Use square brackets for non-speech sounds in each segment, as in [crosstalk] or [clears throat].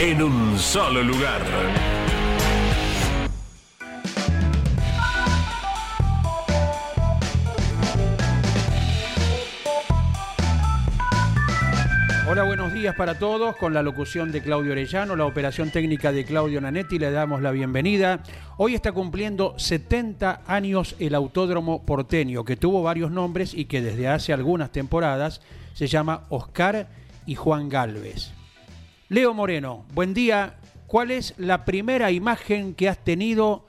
en un solo lugar. Hola, buenos días para todos. Con la locución de Claudio Orellano, la operación técnica de Claudio Nanetti, le damos la bienvenida. Hoy está cumpliendo 70 años el Autódromo Porteño, que tuvo varios nombres y que desde hace algunas temporadas se llama Oscar y Juan Galvez. Leo Moreno, buen día. ¿Cuál es la primera imagen que has tenido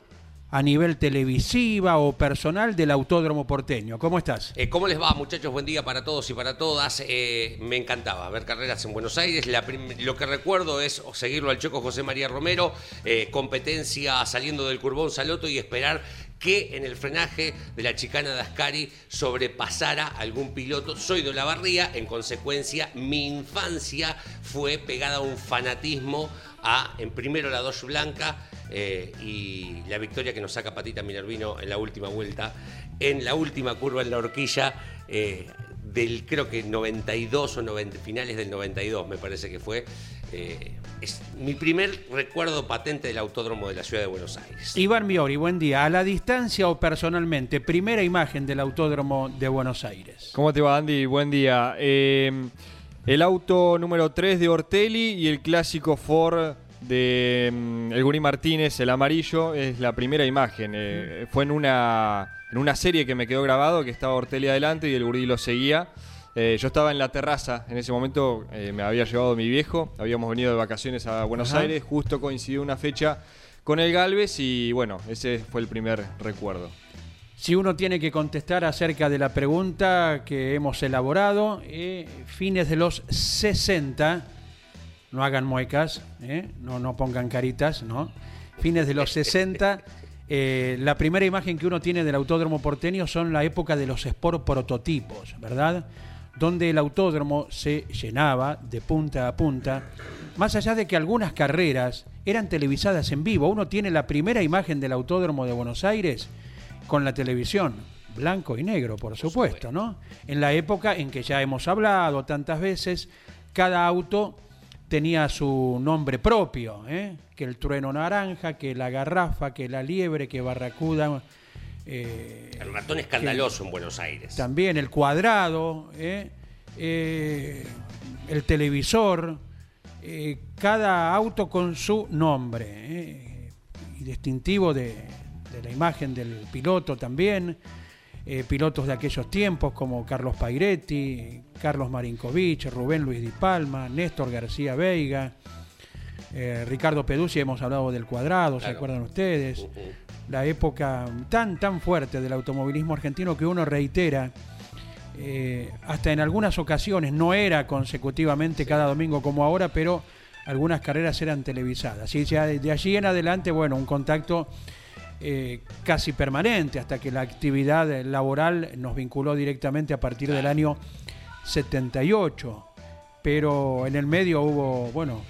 a nivel televisiva o personal del Autódromo Porteño? ¿Cómo estás? Eh, ¿Cómo les va, muchachos? Buen día para todos y para todas. Eh, me encantaba ver carreras en Buenos Aires. Lo que recuerdo es seguirlo al Choco José María Romero, eh, competencia saliendo del Curbón Saloto y esperar que en el frenaje de la chicana de Ascari sobrepasara algún piloto. Soy de la barría, en consecuencia, mi infancia fue pegada a un fanatismo a, en primero la Dodge Blanca eh, y la victoria que nos saca Patita Minervino en la última vuelta, en la última curva en la horquilla. eh, del creo que 92 o 90, finales del 92 me parece que fue. Eh, es mi primer recuerdo patente del autódromo de la ciudad de Buenos Aires. Iván Miori, buen día. ¿A la distancia o personalmente, primera imagen del Autódromo de Buenos Aires? ¿Cómo te va, Andy? Buen día. Eh, el auto número 3 de Ortelli y el clásico Ford de mm, el Gurí Martínez, el amarillo, es la primera imagen. Eh, fue en una, en una serie que me quedó grabado, que estaba Ortelli adelante y el Gurí lo seguía. Eh, yo estaba en la terraza, en ese momento eh, me había llevado mi viejo, habíamos venido de vacaciones a Buenos Ajá. Aires, justo coincidió una fecha con el Galvez y bueno, ese fue el primer recuerdo. Si uno tiene que contestar acerca de la pregunta que hemos elaborado, eh, fines de los 60, no hagan muecas, no, no pongan caritas, ¿no? Fines de los [laughs] 60, eh, la primera imagen que uno tiene del autódromo porteño son la época de los Sport prototipos, ¿verdad? Donde el autódromo se llenaba de punta a punta, más allá de que algunas carreras eran televisadas en vivo. Uno tiene la primera imagen del autódromo de Buenos Aires con la televisión, blanco y negro, por supuesto, ¿no? En la época en que ya hemos hablado tantas veces, cada auto tenía su nombre propio, ¿eh? que el trueno naranja, que la garrafa, que la liebre, que barracuda, eh, El ratón escandaloso en Buenos Aires. también el cuadrado, ¿eh? Eh, el televisor, eh, cada auto con su nombre ¿eh? y distintivo de, de la imagen del piloto también. eh, pilotos de aquellos tiempos como Carlos Pairetti, Carlos Marinkovic, Rubén Luis Di Palma, Néstor García Veiga, eh, Ricardo Peduzzi, hemos hablado del cuadrado, ¿se acuerdan ustedes? La época tan tan fuerte del automovilismo argentino que uno reitera eh, hasta en algunas ocasiones no era consecutivamente cada domingo como ahora pero algunas carreras eran televisadas. Y ya de, allí en adelante bueno un contacto eh, casi permanente hasta que la actividad laboral nos vinculó directamente a partir del año 78 pero en el medio hubo bueno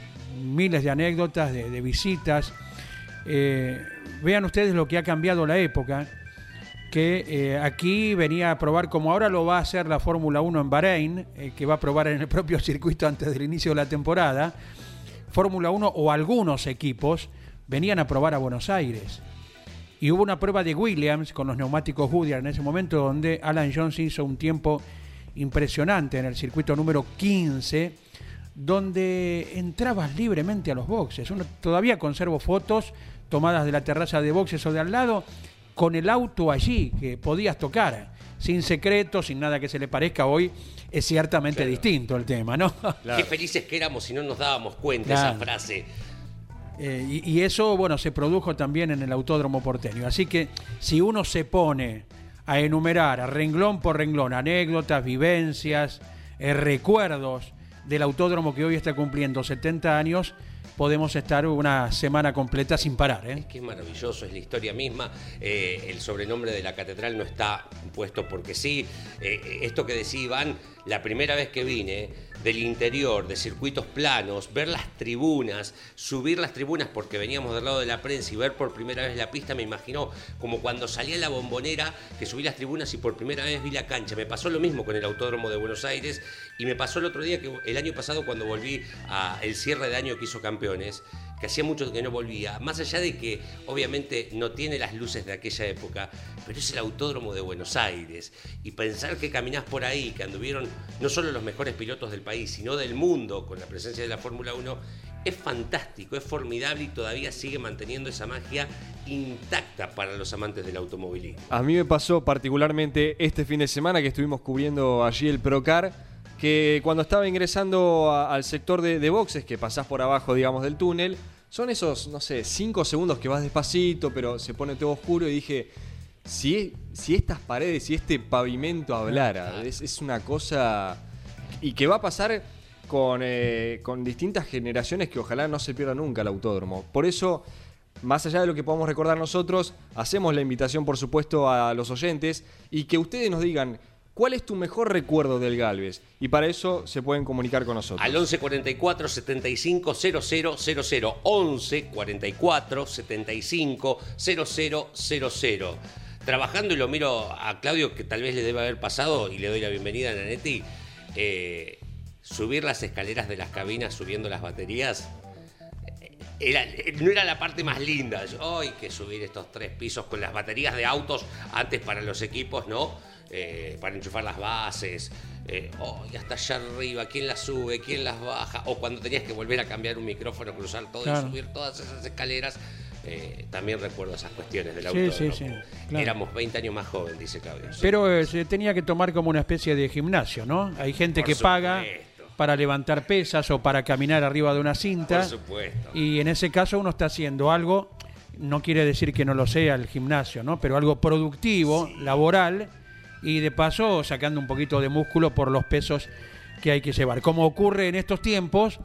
miles de anécdotas de, de visitas eh, vean ustedes lo que ha cambiado la época, que eh, aquí venía a probar, como ahora lo va a hacer la Fórmula 1 en Bahrein, eh, que va a probar en el propio [laughs] circuito antes del inicio de la temporada, Fórmula 1 o algunos equipos venían a probar a Buenos Aires. Y hubo una prueba de Williams con los neumáticos Goodyear en ese momento donde Alan Jones hizo un tiempo impresionante en el circuito número 15, donde entrabas libremente a los boxes. Uno, todavía conservo fotos tomadas de la terraza de boxes o de al lado, con el auto allí que podías tocar, sin secreto, sin nada que se le parezca hoy, es ciertamente distinto el tema, ¿no? Qué felices que éramos si no nos dábamos cuenta Claro. esa frase. Eh, y, y eso, bueno, se produjo también en el Autódromo porteño. Así que si uno se pone a enumerar a renglón por renglón anécdotas, vivencias, eh, recuerdos del autódromo que hoy está cumpliendo 70 años, podemos estar una semana completa sin parar. ¿eh? Es que es maravilloso, es la historia misma. Eh, el sobrenombre de la catedral no está puesto porque sí. Eh, esto que decía Iván, la primera vez que vine del interior, de circuitos planos, ver las tribunas, subir las tribunas porque veníamos del lado de la prensa y ver por primera vez la pista, me imaginó como cuando salía la bombonera, que subí las tribunas y por primera vez vi la cancha. Me pasó lo mismo con el Autódromo de Buenos Aires y me pasó el otro día, que el año pasado cuando volví al cierre de año que hizo campeones, que hacía mucho que no volvía, más allá de que obviamente no tiene las luces de aquella época, pero es el autódromo de Buenos Aires. Y pensar que caminás por ahí, que anduvieron no solo los mejores pilotos del país, sino del mundo con la presencia de la Fórmula 1, es fantástico, es formidable y todavía sigue manteniendo esa magia intacta para los amantes del automovilismo. A mí me pasó particularmente este fin de semana que estuvimos cubriendo allí el Procar, que cuando estaba ingresando a- al sector de, de boxes, que pasás por abajo, digamos, del túnel, son esos, no sé, cinco segundos que vas despacito, pero se pone todo oscuro y dije, si, si estas paredes, si este pavimento hablara, es, es una cosa... Y que va a pasar con, eh, con distintas generaciones que ojalá no se pierda nunca el autódromo. Por eso, más allá de lo que podamos recordar nosotros, hacemos la invitación, por supuesto, a los oyentes y que ustedes nos digan cuál es tu mejor recuerdo del Galvez. Y para eso se pueden comunicar con nosotros. Al 11 44 75 0000. 11 44 75 0000. Trabajando, y lo miro a Claudio, que tal vez le debe haber pasado, y le doy la bienvenida a Nanetti. eh, subir las escaleras de las cabinas subiendo las baterías. eh, Era, no era la parte más linda. Yo, Ay, que subir estos tres pisos con las baterías de autos antes para los equipos, ¿no? Eh, para enchufar las bases. Eh, oh, y hasta allá arriba, ¿quién las sube? ¿Quién las baja? O cuando tenías que volver a cambiar un micrófono, cruzar todo Claro. y subir todas esas escaleras. Eh, también recuerdo esas cuestiones del Sí, auto. sí, sí, claro. Éramos 20 años más joven, dice Claudio. Pero eh, se tenía que tomar como una especie de gimnasio, ¿no? Hay gente Por que paga para levantar pesas o para caminar arriba de una cinta. Por supuesto. Y en ese caso uno está haciendo algo, no quiere decir que no lo sea el gimnasio, ¿no? Pero algo productivo, laboral, y de paso sacando un poquito de músculo por los pesos que hay que llevar. Como ocurre en estos tiempos,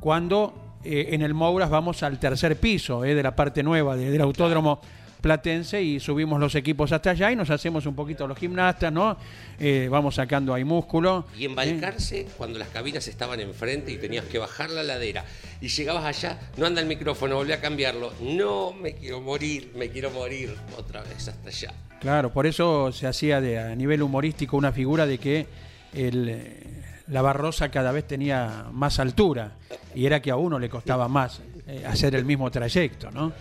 cuando eh, en el Mouras vamos al tercer piso eh, de la parte nueva de- del autódromo platense y subimos los equipos hasta allá y nos hacemos un poquito los gimnastas, ¿no? Eh, vamos sacando ahí músculo. Y embalcarse cuando las cabinas estaban enfrente y tenías que bajar la ladera y llegabas allá, no anda el micrófono, volví a cambiarlo. No, me quiero morir, me quiero morir otra vez hasta allá. Claro, por eso se hacía de, a nivel humorístico una figura de que el, eh, la Barrosa cada vez tenía más altura y era que a uno le costaba más eh, hacer el mismo trayecto, ¿no?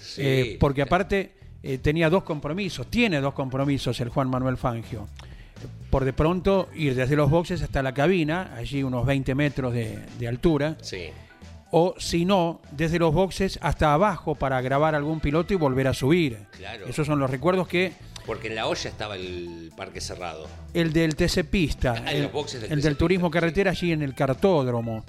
Sí. Eh, porque aparte eh, tenía dos compromisos, tiene dos compromisos el Juan Manuel Fangio. Por de pronto ir desde los boxes hasta la cabina, allí unos 20 metros de, de altura, Sí. O si no, desde los boxes hasta abajo para grabar algún piloto y volver a subir. Claro. Esos son los recuerdos que Porque en la olla estaba el parque cerrado. el del TC Pista, [laughs] Ah, el, los boxes del el del turismo carretera allí en el cartódromo.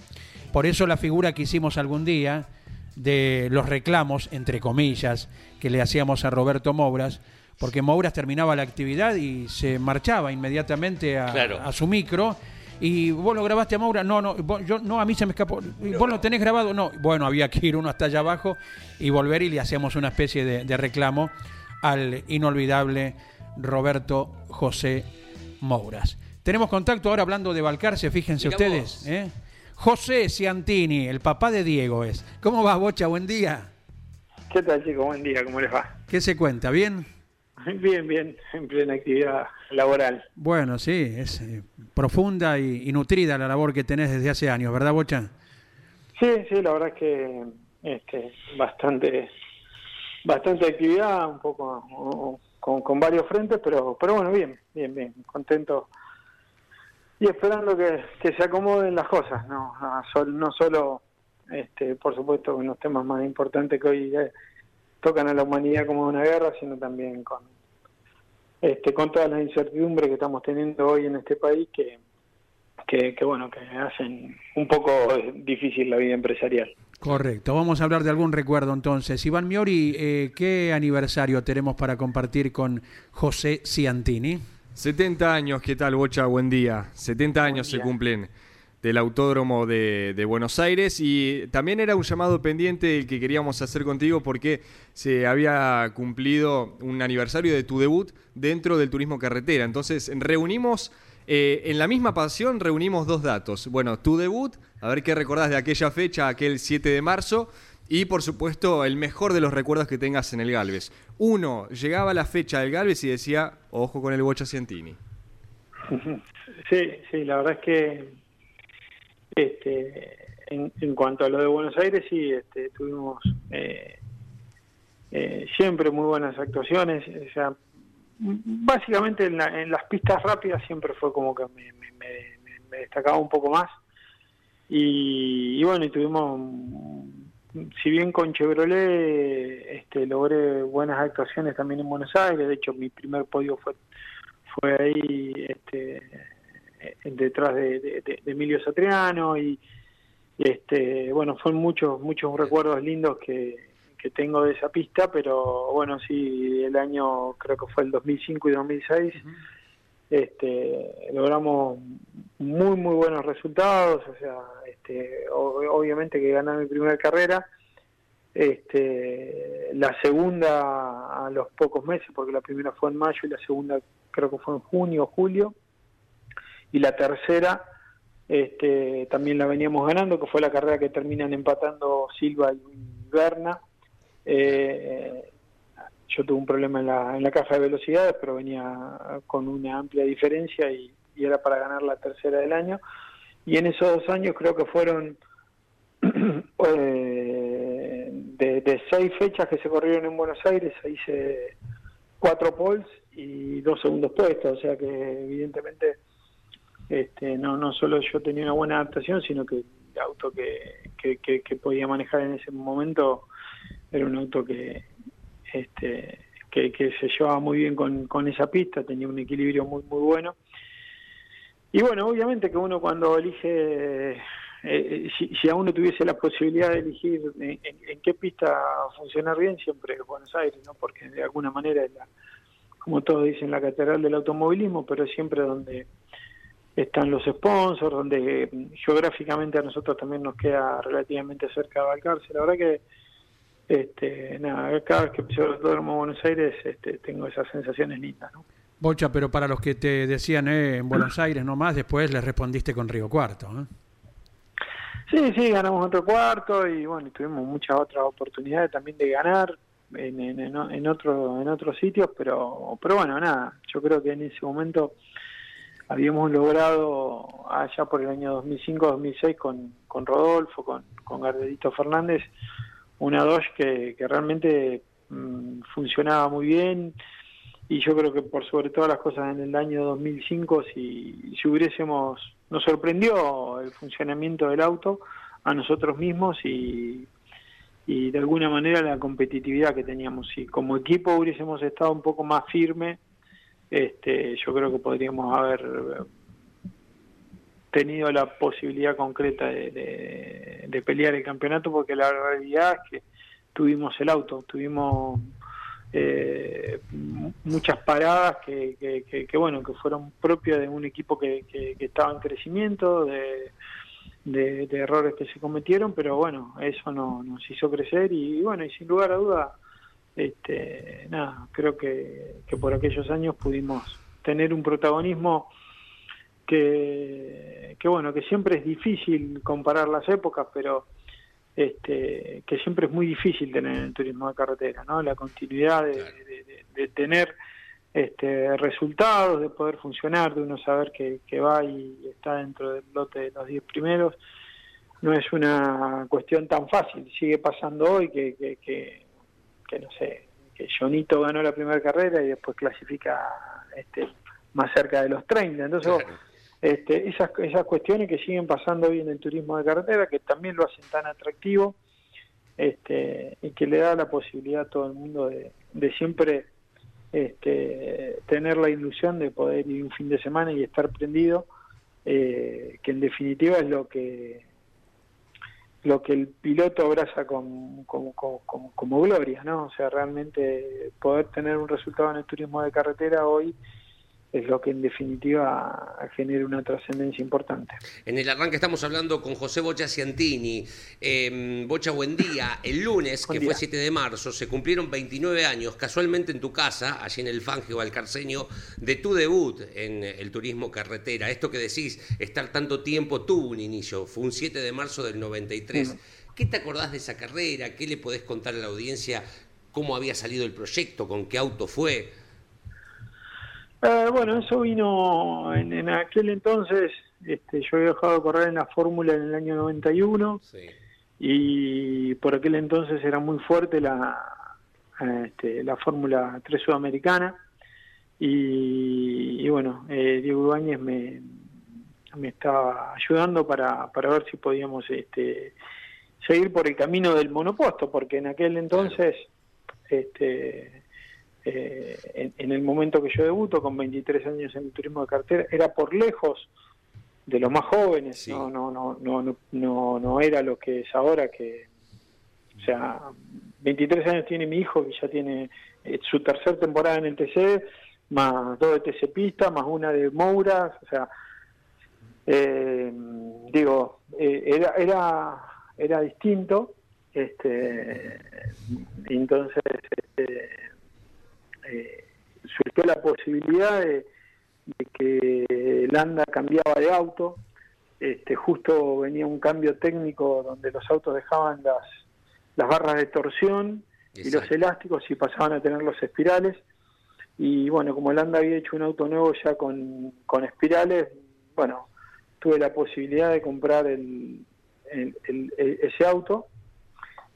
Por eso la figura que hicimos algún día de los reclamos, entre comillas, que le hacíamos a Roberto Mouras, porque Mouras terminaba la actividad y se marchaba inmediatamente a, Claro. a su micro. Y vos lo grabaste a Maura, no, no, vos- yo, no, a mí se me escapó. ¿Y ¿Vos lo tenés grabado? No, bueno, había que ir uno hasta allá abajo y volver y le hacíamos una especie de, de reclamo al inolvidable Roberto José Mouras. Tenemos contacto ahora hablando de Balcarce, fíjense Mirá ustedes. ¿eh? José Ciantini, el papá de Diego es. ¿Cómo va, Bocha? Buen día. ¿Qué tal, chicos? Buen día, ¿cómo les va? ¿Qué se cuenta? ¿Bien? [laughs] Bien, bien, en plena actividad laboral. Bueno, sí, es eh, profunda y, y nutrida la labor que tenés desde hace años, ¿verdad, Bocha? Sí, sí, la verdad es que este, bastante bastante actividad, un poco o- con, con varios frentes, pero pero bueno, bien, bien, bien, contento y esperando que, que se acomoden las cosas, no, no solo, este, por supuesto, con los temas más importantes que hoy eh, tocan a la humanidad como una guerra, sino también con, este, con todas las incertidumbres que estamos teniendo hoy en este país que, que, que bueno, que hacen un poco difícil la vida empresarial. Correcto, vamos a hablar de algún recuerdo entonces. Iván Miori, eh, ¿qué aniversario tenemos para compartir con José Ciantini? 70 años, ¿qué tal, Bocha? Buen día. 70 años se cumplen del Autódromo de, Buenos Aires y también era un llamado pendiente el que queríamos hacer contigo porque se había cumplido un aniversario de tu debut dentro del turismo carretera. Entonces reunimos eh, en la misma pasión reunimos dos datos. Bueno, tu debut, a ver qué recordás de aquella fecha, aquel 7 de marzo, y por supuesto el mejor de los recuerdos que tengas en el Galvez. Uno, llegaba la fecha del Galvez y decía, ojo con el Bocha Cientini. [laughs] Sí, sí, la verdad es que este, en, cuanto a lo de Buenos Aires, sí, este, tuvimos eh, eh, siempre muy buenas actuaciones. O sea, básicamente en, las pistas rápidas siempre fue como que me, destacaba un poco más. Y, bueno, y tuvimos, si bien con Chevrolet este, logré buenas actuaciones también en Buenos Aires, de hecho mi primer podio fue, fue ahí este, detrás de, Emilio Satriano y, este, bueno, fueron muchos, muchos recuerdos lindos que, que tengo de esa pista, pero bueno, sí, el año creo que fue el 2005 y 2006, este, logramos muy, muy buenos resultados, o sea, este, obviamente que gané mi primera carrera, este, la segunda a los pocos meses, porque la primera fue en mayo y la segunda creo que fue en junio o julio, y la tercera este, también la veníamos ganando, que fue la carrera que terminan empatando Silva y Berna, eh, yo tuve un problema en la, en la caja de velocidades, pero venía con una amplia diferencia y, era para ganar la tercera del año. Y en esos dos años creo que fueron [clears throat] eh, de, seis fechas que se corrieron en Buenos Aires, hice cuatro poles y dos segundos puestos, o sea que evidentemente este, no, no solo yo tenía una buena adaptación, sino que el auto que, que, que podía manejar en ese momento era un auto que este que, se llevaba muy bien con, con esa pista, tenía un equilibrio muy muy bueno. Y bueno, obviamente que uno cuando elige, eh, si, a uno tuviese la posibilidad de elegir en, qué pista funcionar bien, siempre es Buenos Aires, ¿no? Porque de alguna manera es la, como todos dicen, la catedral del automovilismo, pero siempre donde están los sponsors, donde geográficamente a nosotros también nos queda relativamente cerca de Balcarce. La verdad que este, nada, cada vez que piso el autódromo Buenos Aires este, tengo esas sensaciones lindas, ¿no? Bocha, pero para los que te decían eh, en Buenos Aires nomás, después les respondiste con Río Cuarto, ¿eh? Sí, sí, ganamos otro cuarto y bueno, tuvimos muchas otras oportunidades también de ganar en, en, en, otro, en otros sitios, pero, pero bueno, nada, yo creo que en ese momento habíamos logrado allá por el año 2005-2006 con, con Rodolfo, con, con Garderito Fernández, una Dodge que, que realmente mm, funcionaba muy bien. Y yo creo que por sobre todas las cosas en el año 2005 si, si hubiésemos nos sorprendió el funcionamiento del auto a nosotros mismos y, y de alguna manera la competitividad que teníamos. Si como equipo hubiésemos estado un poco más firme este yo creo que podríamos haber tenido la posibilidad concreta de, pelear el campeonato porque la realidad es que tuvimos el auto, tuvimos eh, muchas paradas que, bueno que fueron propias de un equipo que, estaba en crecimiento, de, de, errores que se cometieron, pero bueno, eso no, nos hizo crecer y bueno, y sin lugar a duda, este, nada, creo que, que por aquellos años pudimos tener un protagonismo que, que bueno, que siempre es difícil comparar las épocas, pero este, que siempre es muy difícil tener en el turismo de carretera, ¿no? La continuidad de, tener este, resultados, de poder funcionar, de uno saber que, que va y está dentro del lote de los 10 primeros, no es una cuestión tan fácil. Sigue pasando hoy que, que, que, no sé, que Jonito ganó la primera carrera y después clasifica este, más cerca de los 30. Entonces, [laughs] este, esas, esas cuestiones que siguen pasando hoy en el turismo de carretera, que también lo hacen tan atractivo, este, y que le da la posibilidad a todo el mundo de, de siempre este, tener la ilusión de poder ir un fin de semana y estar prendido, eh, que en definitiva es lo que lo que el piloto abraza como, como, como, como, gloria, ¿no? O sea, realmente poder tener un resultado en el turismo de carretera hoy es lo que en definitiva genera una trascendencia importante. En el arranque estamos hablando con José Bocha Ciantini. Eh, Bocha, buen día. El lunes, que fue 7 de marzo, se cumplieron 29 años, casualmente en tu casa, allí en el Fangio Alcarceño, de tu debut en el turismo carretera. Esto que decís, estar tanto tiempo tuvo un inicio, fue un 7 de marzo del 93. ¿Qué te acordás de esa carrera? ¿Qué le podés contar a la audiencia? ¿Cómo había salido el proyecto? ¿Con qué auto fue? Eh, bueno, eso vino en, aquel entonces, este, yo había dejado de correr en la Fórmula en el año 91 y por aquel entonces era muy fuerte la, este, la Fórmula 3 sudamericana y, bueno, eh, Diego Ibáñez me, me estaba ayudando para, para ver si podíamos este, seguir por el camino del monoposto, porque en aquel entonces... Este, eh, en, el momento que yo debuto, con 23 años en el turismo de cartera, era por lejos de los más jóvenes, no, no, no, no, no, no era lo que es ahora, que, o sea, 23 años tiene mi hijo, que ya tiene eh, su tercera temporada en el TC, más dos de TC Pista, más una de Mouras, o sea, eh, digo, era, era, era distinto, este, entonces, este, eh, surgió la posibilidad de, que Landa cambiaba de auto. Este, justo venía un cambio técnico donde los autos dejaban las, las barras de torsión y los elásticos y pasaban a tener los espirales. Y bueno, como Landa había hecho un auto nuevo ya con, con espirales, bueno, tuve la posibilidad de comprar el, ese auto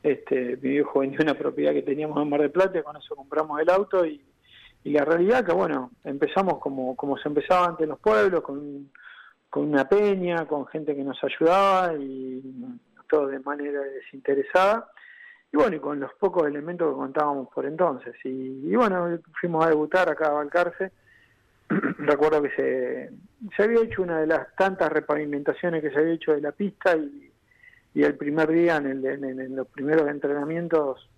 este, mi viejo vendió una propiedad que teníamos en Mar del Plata, y con eso compramos el auto y, la realidad que, bueno, empezamos como, como se empezaba antes en los pueblos, con, con una peña, con gente que nos ayudaba y todo de manera desinteresada. Y bueno, y con los pocos elementos que contábamos por entonces. Y, bueno, fuimos a debutar acá a Valcarce. [clears throat] Recuerdo que se, se había hecho una de las tantas repavimentaciones que se había hecho de la pista y y el primer día en, en, los primeros entrenamientos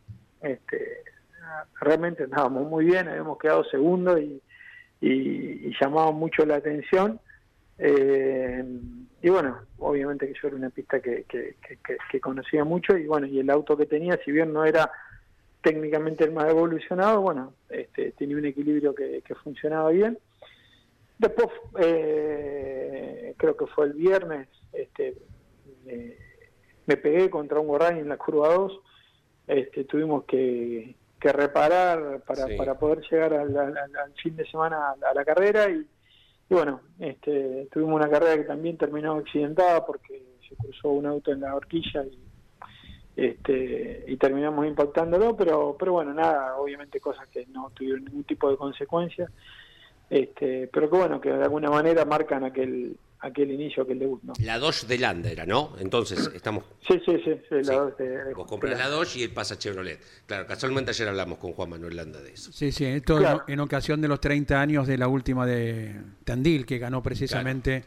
este, realmente andábamos muy bien, habíamos quedado segundo y, y, llamaba mucho la atención. Eh, y bueno, obviamente que yo era una pista que, que, que, conocía mucho y bueno, y el auto que tenía, si bien no era técnicamente el más evolucionado, bueno, este, tenía un equilibrio que, funcionaba bien. Después, eh, creo que fue el viernes, este, eh, me pegué contra un Gorrani en la curva 2, este, tuvimos que, reparar para, para poder llegar al, fin de semana a la, carrera y, bueno, este, tuvimos una carrera que también terminó accidentada porque se cruzó un auto en la horquilla y, este, y terminamos impactándolo, pero, pero bueno, nada, obviamente cosas que no tuvieron ningún tipo de consecuencia, este, pero que bueno, que de alguna manera marcan aquel, aquel inicio, aquel debut. ¿no? La Dodge de Landa era, ¿no? Entonces, estamos... Sí, sí, sí, la Dodge de, Vos compras la Dodge y él pasa Chevrolet. Claro, casualmente ayer hablamos con Juan Manuel Landa de eso. Sí, sí, esto en, ocasión de los 30 años de la última de Tandil, que ganó precisamente...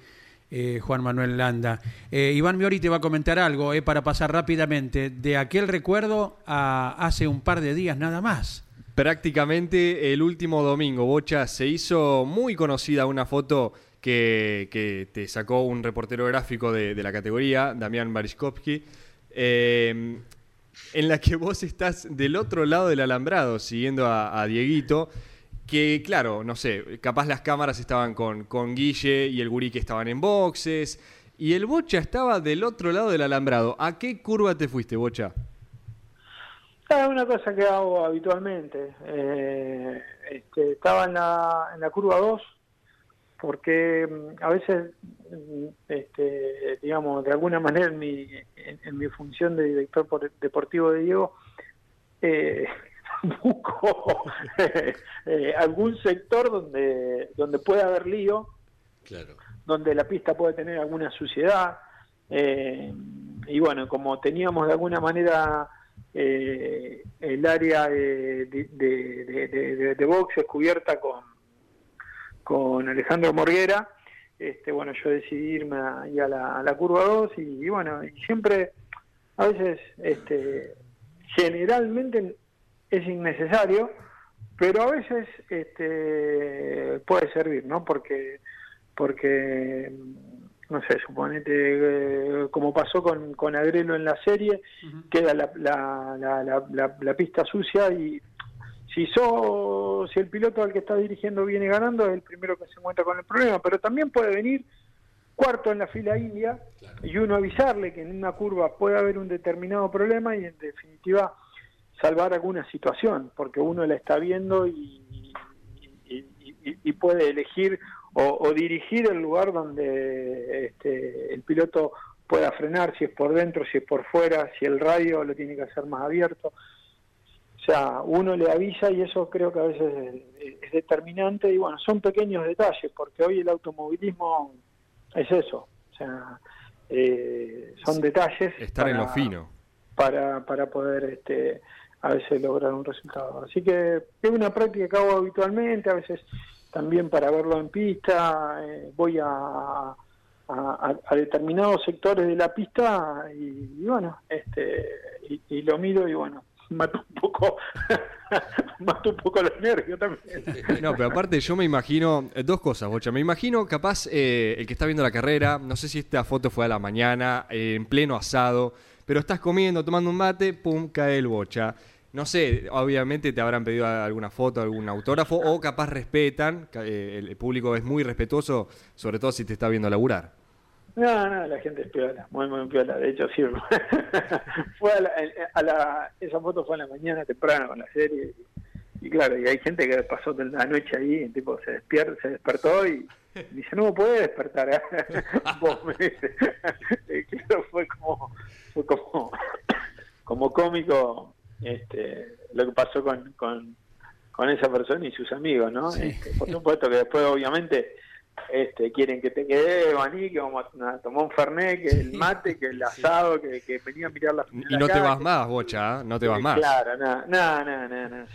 Eh, Juan Manuel Landa. Eh, Iván Miori te va a comentar algo eh, para pasar rápidamente de aquel recuerdo a hace un par de días nada más. Prácticamente el último domingo, Bocha, se hizo muy conocida una foto que, te sacó un reportero gráfico de, la categoría, Damián Bariskovsky, eh, en la que vos estás del otro lado del alambrado siguiendo a, Dieguito, que claro, no sé, capaz las cámaras estaban con, con Guille y el gurí que estaban en boxes, y el Bocha estaba del otro lado del alambrado. ¿A qué curva te fuiste, Bocha? Es una cosa que hago habitualmente. Eh, este, estaba en la, en la curva 2, porque mm, a veces, mm, este, digamos, de alguna manera en mi, en, mi función de director deportivo de Diego, eh, [laughs] busco [laughs] eh, algún sector donde, donde pueda haber lío, donde la pista puede tener alguna suciedad. Eh, y bueno, como teníamos de alguna manera eh, el área de, de, de, es cubierta con, con Alejandro Morguera. Este, bueno, yo decidí irme a, a, la, a la curva 2 y, bueno, y siempre, a veces, este, generalmente es innecesario, pero a veces este, puede servir, ¿no? Porque, porque no sé, suponete, eh, como pasó con, con Agrelo en la serie, queda la, la, la, la, pista sucia y si so, si el piloto al que está dirigiendo viene ganando es el primero que se encuentra con el problema, pero también puede venir cuarto en la fila india y uno avisarle que en una curva puede haber un determinado problema y en definitiva salvar alguna situación, porque uno la está viendo y, y, puede elegir o, dirigir el lugar donde este, el piloto pueda frenar, si es por dentro, si es por fuera, si el radio lo tiene que hacer más abierto. O sea, uno le avisa y eso creo que a veces es, determinante y bueno, son pequeños detalles, porque hoy el automovilismo es eso. O sea, eh, son detalles. Estar en lo fino. Para, para poder este, a veces lograr un resultado. Así que es una práctica que hago habitualmente, a veces también para verlo en pista, eh, voy a, a, determinados sectores de la pista y, bueno, este y, lo miro y bueno, [laughs] mato un poco [laughs] mato un poco los nervios también. [laughs] No, pero aparte yo me imagino eh, dos cosas, Bocha. Me imagino capaz eh, el que está viendo la carrera, no sé si esta foto fue a la mañana, en pleno asado, pero estás comiendo, tomando un mate, pum, cae el bocha. No sé, obviamente te habrán pedido alguna foto, algún autógrafo, o capaz respetan, eh, el público es muy respetuoso, sobre todo si te está viendo laburar. No, no, la gente es piola, muy, muy piola. De hecho, sí, [laughs] fue a la, esa foto fue a la mañana temprano con la serie. Y, claro, y hay gente que pasó la noche ahí, tipo, se despierta, se despertó y dice, no puede despertar. ¿eh? [laughs] Vos me [laughs] claro, fue como, fue como, como cómico este, lo que pasó con, con, con esa persona y sus amigos, ¿no? Este, por supuesto que después, obviamente, este, quieren que te quede maní, que vamos a tomar un fernet, que el mate, que el asado, que, que venía a mirar la Y no te vas más, bocha, ¿eh? no te vas más. Claro, nada, nada, nada,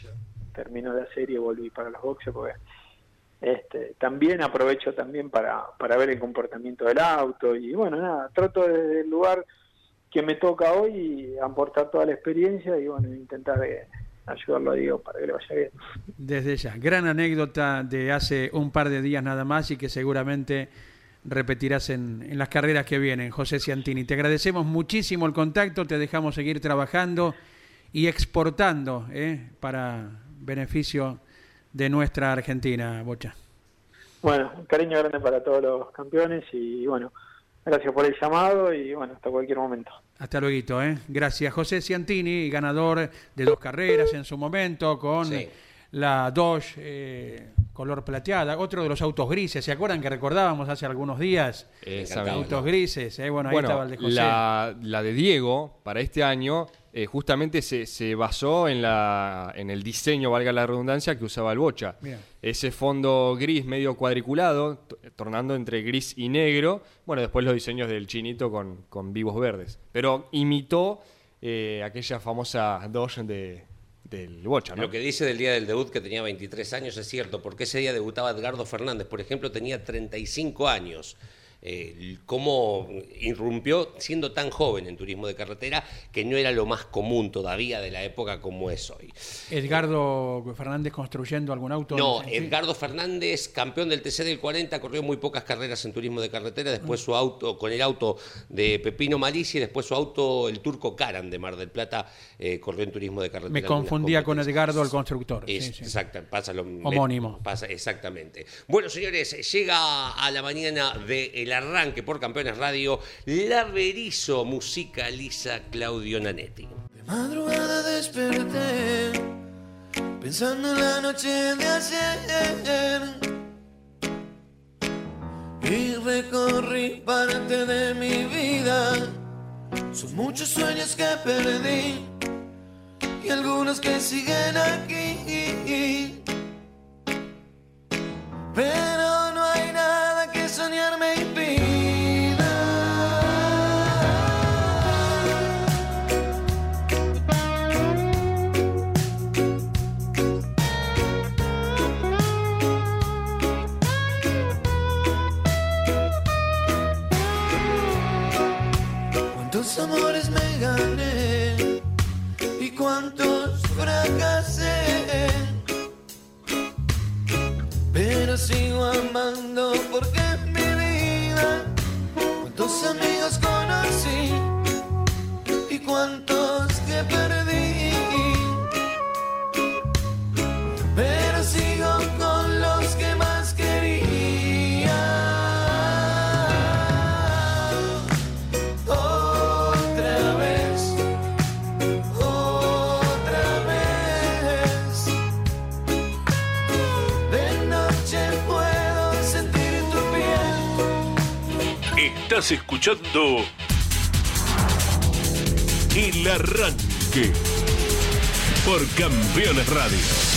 Terminó la serie y volví para los boxes porque este, también aprovecho también para, para ver el comportamiento del auto y bueno, nada, trato desde el lugar que me toca hoy aportar toda la experiencia y bueno, intentar eh, ayudarlo a Diego para que le vaya bien. Desde ya, gran anécdota de hace un par de días nada más y que seguramente repetirás en, en las carreras que vienen, José Ciantini. Te agradecemos muchísimo el contacto, te dejamos seguir trabajando y exportando eh, para beneficio de nuestra Argentina, Bocha. Bueno, un cariño grande para todos los campeones y bueno, gracias por el llamado y bueno, hasta cualquier momento. Hasta luego, ¿eh? Gracias. José Ciantini, ganador de dos carreras en su momento con la Dodge eh, color plateada, otro de los autos grises. ¿Se acuerdan que recordábamos hace algunos días? Autos grises, ¿eh? Bueno, ahí estaba el de José. La, la de Diego para este año eh, justamente se, se, basó en, la, en el diseño, valga la redundancia, que usaba el Bocha. Ese fondo gris medio cuadriculado, tornando entre gris y negro. Bueno, después los diseños del chinito con, con vivos verdes. Pero imitó eh, aquella famosa Dodge de, Lo que dice del día del debut, que tenía 23 años, es cierto, porque ese día debutaba Edgardo Fernández, por ejemplo, tenía 35 años eh, cómo irrumpió siendo tan joven en turismo de carretera, que no era lo más común todavía de la época como es hoy. Edgardo Fernández construyendo algún auto. No, Edgardo Fernández, campeón del TC del 40, corrió muy pocas carreras en turismo de carretera, después su auto, con el auto de Pepino Malici, después su auto, el turco Karan de Mar del Plata, eh, corrió en turismo de carretera. Me confundía con Edgardo el constructor. Exacto, pasa lo Homónimo. pasa, exactamente. Bueno, señores, llega a la mañana de arranque por Campeones Radio, La Berizo musicaliza Claudio Nanetti. De madrugada desperté, pensando en la noche de ayer. Y recorrí parte de mi vida. Son muchos sueños que perdí y algunos que siguen aquí. Pero pero sigo amando. Escuchando El Arranque por Campeones Radio.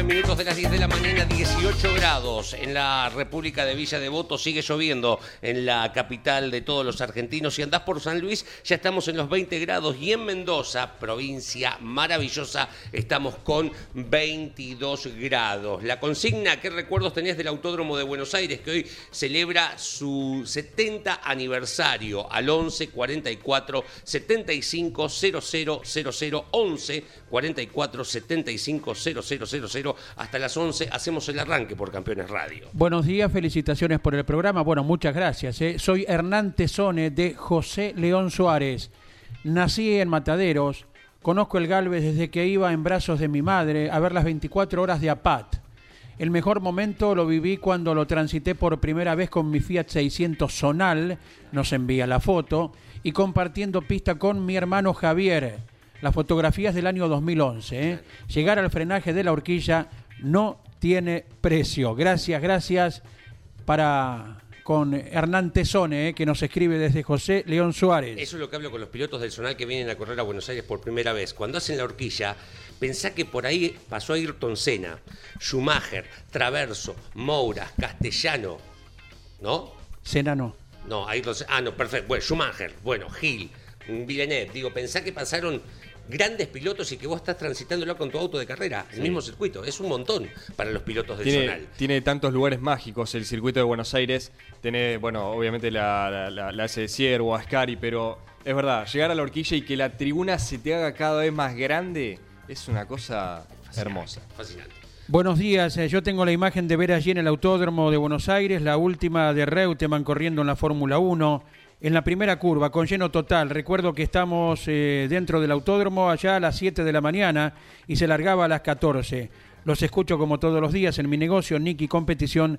29 minutos de las 10 de la mañana, 18 grados en la República de Villa Devoto. Sigue lloviendo en la capital de todos los argentinos. Si andás por San Luis, ya estamos en los 20 grados. Y en Mendoza, provincia maravillosa, estamos con 22 grados. La consigna, ¿qué recuerdos tenés del Autódromo de Buenos Aires que hoy celebra su 70 aniversario al 11 44 75 00 00 11 44 75 00 00 hasta las 11 hacemos el arranque por Campeones Radio. Buenos días, felicitaciones por el programa. Bueno, muchas gracias. ¿eh? Soy Hernán Tesone de José León Suárez. Nací en Mataderos. Conozco el Galvez desde que iba en brazos de mi madre a ver las 24 horas de APAT. El mejor momento lo viví cuando lo transité por primera vez con mi Fiat 600 Zonal, nos envía la foto, y compartiendo pista con mi hermano Javier. Las fotografías del año 2011. ¿eh? Llegar al frenaje de la horquilla no tiene precio. Gracias, gracias para con Hernán Tesone, ¿eh? que nos escribe desde José León Suárez. Eso es lo que hablo con los pilotos del Zonal que vienen a correr a Buenos Aires por primera vez. Cuando hacen la horquilla, pensá que por ahí pasó Ayrton Senna, Schumacher, Traverso, Moura, Castellano, ¿no? Senna no. No, Ayrton Senna. Ah, no, perfecto. Bueno, Schumacher, bueno, Gil, Villeneuve. Digo, pensá que pasaron grandes pilotos y que vos estás transitándolo con tu auto de carrera, el mismo circuito. Es un montón para los pilotos del Tiene, Zonal. tiene tantos lugares mágicos el circuito de Buenos Aires. Tiene, bueno, obviamente la, la, la, la hace Ciervo, Ascari, pero es verdad, llegar a la horquilla y que la tribuna se te haga cada vez más grande es una cosa hermosa. Fascinante. Buenos días, eh, yo tengo la imagen de ver allí en el Autódromo de Buenos Aires, la última de Reutemann corriendo en la Fórmula 1, en la primera curva, con lleno total. Recuerdo que estamos eh, dentro del autódromo allá a las 7 de la mañana y se largaba a las 14. Los escucho como todos los días en mi negocio, Nicky Competición,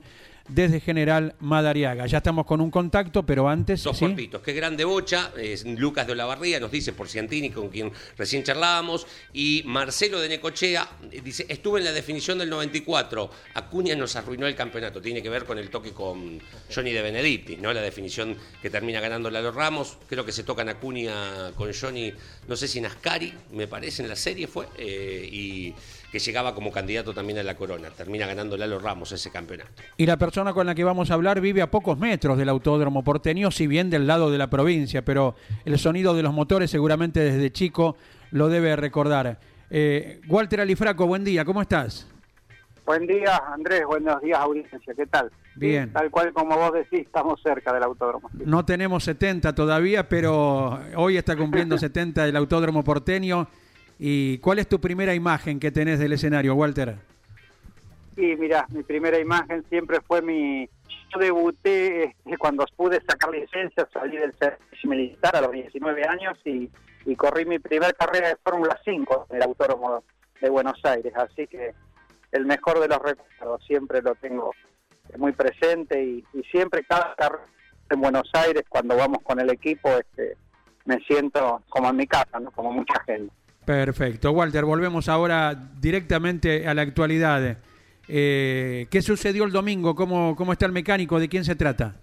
desde General Madariaga. Ya estamos con un contacto, pero antes... Dos ¿sí? cuerpitos. Qué grande bocha. Lucas de Olavarría nos dice por Ciantini, con quien recién charlábamos. Y Marcelo de Necochea eh, dice: Estuve en la definición del 94. Acuña nos arruinó el campeonato. Tiene que ver con el toque con Johnny de Benedictis, ¿no? La definición que termina ganando Lalo Ramos. Creo que se tocan Acuña con Johnny, no sé si en Ascari, me parece, en la serie fue. eh, y que llegaba como candidato también a la corona. Termina ganando Lalo Ramos ese campeonato. Y la persona con la que vamos a hablar vive a pocos metros del autódromo porteño, si bien del lado de la provincia, pero el sonido de los motores seguramente desde chico lo debe recordar. Eh, Walter Alifraco, buen día, ¿cómo estás? Buen día, Andrés. Buenos días, audiencia. ¿Qué tal? Bien. Tal cual como vos decís, estamos cerca del autódromo. No tenemos 70 todavía, pero hoy está cumpliendo [laughs] 70 el autódromo porteño. ¿Y cuál es tu primera imagen que tenés del escenario, Walter? Y mira, mi primera imagen siempre fue mi... Yo debuté este, cuando pude sacar licencia, salí del servicio militar a los 19 años y, y corrí mi primera carrera de Fórmula 5 en el autódromo de Buenos Aires. Así que el mejor de los recuerdos siempre lo tengo muy presente y, y siempre cada carrera en Buenos Aires, cuando vamos con el equipo, este, me siento como en mi casa, ¿no? como mucha gente. Perfecto. Walter, volvemos ahora directamente a la actualidad. Eh, ¿Qué sucedió el domingo? ¿Cómo, ¿Cómo está el mecánico? ¿De quién se trata?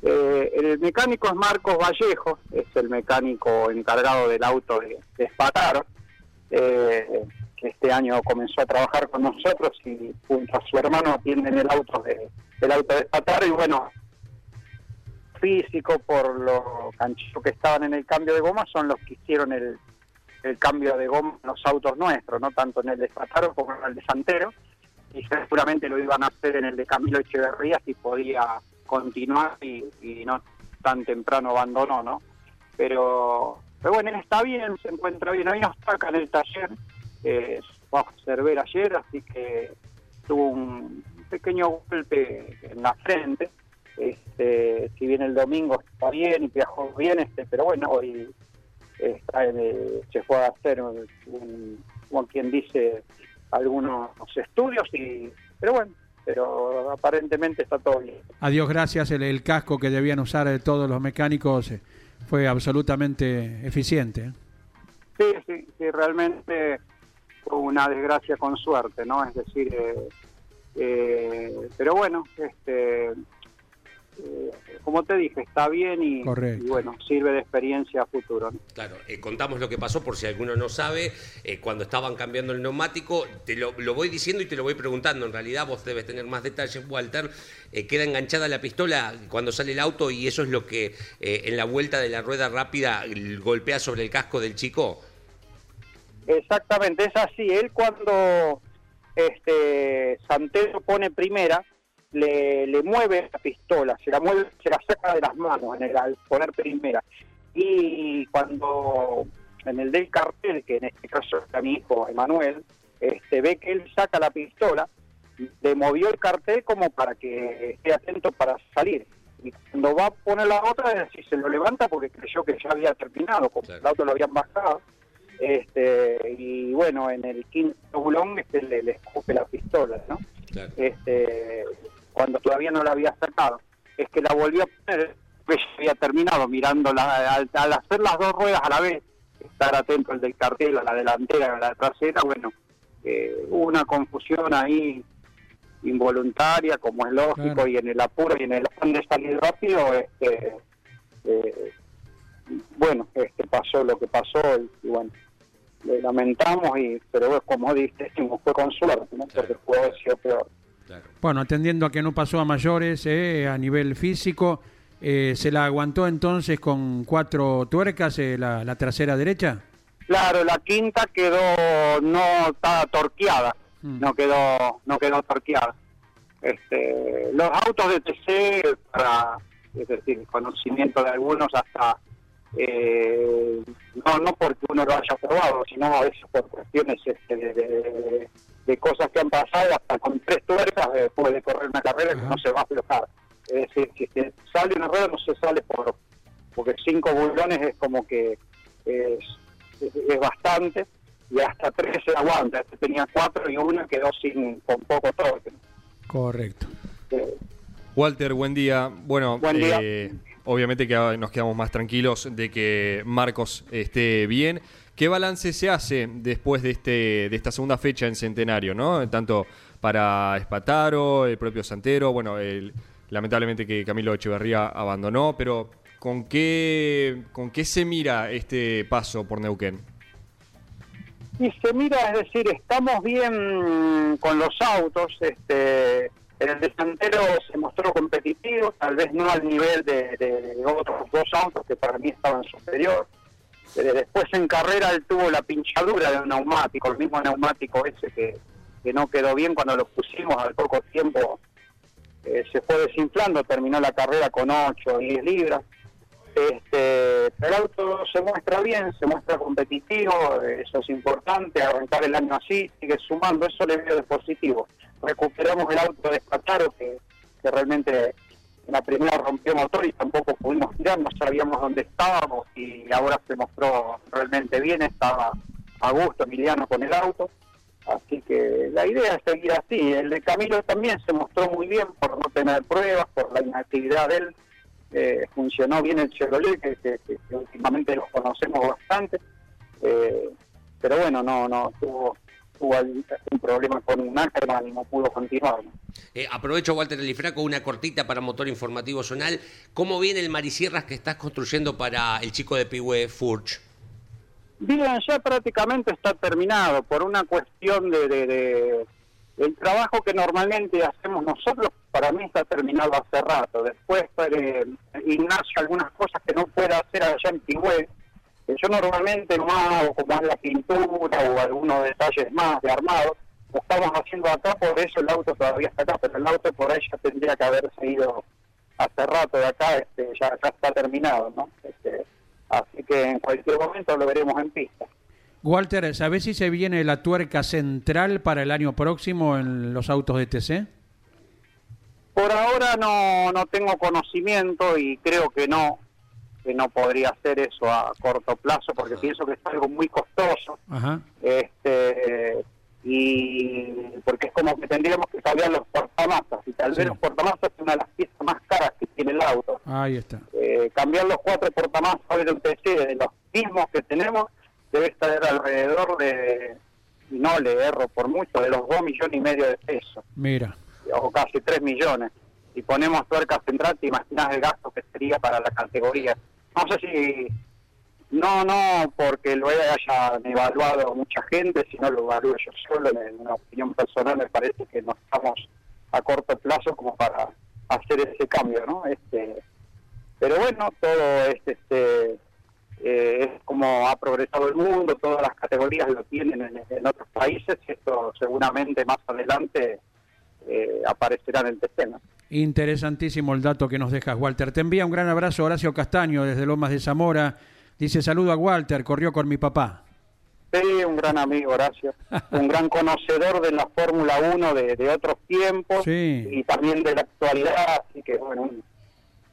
Eh, el mecánico es Marcos Vallejo, es el mecánico encargado del auto de, de eh, que este año comenzó a trabajar con nosotros y junto a su hermano atienden el auto de, el auto de Espataro y bueno, físico por lo canchillo que estaban en el cambio de goma son los que hicieron el, el cambio de goma en los autos nuestros, no tanto en el de Espataro como en el de Santero y seguramente lo iban a hacer en el de Camilo Echeverría si podía continuar y, no tan temprano abandonó, ¿no? Pero pero bueno, él está bien, se encuentra bien. Hoy no está acá en el taller, eh, observar ayer, así que tuvo un pequeño golpe en la frente. Este, si bien el domingo está bien y viajó bien, este, pero bueno, hoy está el- se fue a hacer un, un- como quien dice algunos estudios y pero bueno pero aparentemente está todo bien A Dios gracias, el, el casco que debían usar eh, todos los mecánicos eh, fue absolutamente eficiente. ¿eh? sí sí sí realmente fue una desgracia con suerte no es decir eh, eh, pero bueno este eh, como te dije está bien y, bueno sirve de experiencia a futuro ¿no? Claro, eh, contamos lo que pasó por si alguno no sabe. eh, cuando estaban cambiando el neumático, te lo, lo voy diciendo y te lo voy preguntando. En realidad vos debes tener más detalles, Walter. Eh, queda enganchada la pistola cuando sale el auto y eso es lo que eh, en la vuelta de la rueda rápida golpea sobre el casco del chico. Exactamente, es así. Él cuando este Santero pone primera, le, le mueve la pistola, se la mueve, se la saca de las manos en el, al poner primera. Y cuando en el del cartel, que en este caso era mi hijo Emanuel, este, ve que él saca la pistola, le movió el cartel como para que esté atento para salir. Y cuando va a poner la otra, es decir, se lo levanta porque creyó que ya había terminado, como Claro. el auto lo habían bajado. Este, y bueno, en el quinto bulón este, le, le escupe la pistola, ¿no? Claro. este, cuando todavía no la había sacado. Es que la volvió a poner, pues ya había terminado mirándola, al, al hacer las dos ruedas a la vez, estar atento al del cartel, a la delantera, a la trasera, bueno, eh, hubo una confusión ahí involuntaria, como es lógico, Claro. y en el apuro y en el afán de salir rápido, este, eh, bueno, este pasó lo que pasó y, y bueno, le lamentamos, y pero como dice, fue con suerte, ¿no? porque pudo haber sido peor. Claro. Bueno, atendiendo a que no pasó a mayores eh, a nivel físico, eh, ¿se la aguantó entonces con cuatro tuercas eh, la, la trasera derecha? Claro, la quinta quedó no estaba torqueada, Mm. no quedó no quedó torqueada. Este, los autos de TC para es decir, conocimiento de algunos hasta eh, no no porque uno lo haya probado, sino a veces por cuestiones este, de, de- de cosas que han pasado hasta con tres tuercas eh, puede correr una carrera que no se va a aflojar. Es decir, si se sale una rueda no se sale por porque cinco bulones es como que es, es, es bastante y hasta tres se aguanta. Este tenía cuatro y una quedó sin con poco torque. Correcto. Eh, Walter, buen día. Bueno, Buen día. eh, obviamente que ahora nos quedamos más tranquilos de que Marcos esté bien. ¿Qué balance se hace después de este de esta segunda fecha en Centenario, no? Tanto para Espataro, el propio Santero, bueno, el- lamentablemente que Camilo Echeverría abandonó, pero ¿con qué con qué se mira este paso por Neuquén? Y se mira, es decir, estamos bien con los autos. Este, el delantero se mostró competitivo, tal vez no al nivel de, de- de otros dos autos que para mí estaban superior. Eh, después en carrera él tuvo la pinchadura de un neumático, el mismo neumático ese que, que no quedó bien cuando lo pusimos al poco tiempo. eh, se fue desinflando, terminó la carrera con 8 o 10 libras. Este, el auto se muestra bien, se muestra competitivo, eh, eso es importante, arrancar el año así, sigue sumando, eso le veo de positivo. Recuperamos el auto de Espataro, que, realmente en la primera rompió motor y tampoco pudimos tirar, no sabíamos dónde estábamos y ahora se mostró realmente bien, estaba a gusto Emiliano con el auto. Así que la idea es seguir así. El de Camilo también se mostró muy bien por no tener pruebas, por la inactividad de él. Eh, funcionó bien el Chevrolet, que últimamente los conocemos bastante. Eh, pero bueno, no no tuvo, tuvo un problema con un Ackerman y no pudo continuar. ¿no? Eh, aprovecho, Walter Elifraco, una cortita para motor informativo zonal. ¿Cómo viene el Marisierras que estás construyendo para el chico de Pihue Furch? Bien, ya prácticamente está terminado por una cuestión de, de- de- el trabajo que normalmente hacemos nosotros. Para mí está terminado hace rato. Después eh, Ignacio algunas cosas que no puede hacer allá en Pigüé. Yo normalmente no hago como es la pintura o algunos detalles más de armado. Lo estamos haciendo acá, por eso el auto todavía está acá, pero el auto por ahí ya tendría que haberse ido hace rato de acá, este, ya, ya está terminado, ¿no? Este, Así que en cualquier momento lo veremos en pista. Walter, ¿sabés si se viene la tuerca central para el año próximo en los autos de TC? Por ahora no, no tengo conocimiento y creo que no, que no podría hacer eso a corto plazo porque pienso que es algo muy costoso. Ajá. este y porque es como que tendríamos que cambiar los portamasas y tal Sí. vez los portamasas es una de las piezas más caras que tiene el auto. Ahí está. Eh, cambiar los cuatro portamasas del PC de los mismos que tenemos debe estar alrededor de, no le erro por mucho, de los dos millones y medio de pesos Mira. o casi 3 millones. Si ponemos tuerca central, te imaginas el gasto que sería para la categoría. No sé si, no, no porque lo hayan evaluado mucha gente, sino lo evalúo yo solo, en una opinión personal me parece que no estamos a corto plazo como para hacer ese cambio, ¿no? Este, pero bueno, todo es este eh, es como ha progresado el mundo, todas las categorías lo tienen en, otros países esto seguramente más adelante eh, aparecerá en el TC. Interesantísimo el dato que nos dejas, Walter. Te envía un gran abrazo Horacio Castaño desde Lomas de Zamora. Dice saludo a Walter, corrió con mi papá. Sí, un gran amigo, Horacio. un gran [laughs] conocedor de la Fórmula 1 de, de otros tiempos Sí. y también de la actualidad. Así que, bueno,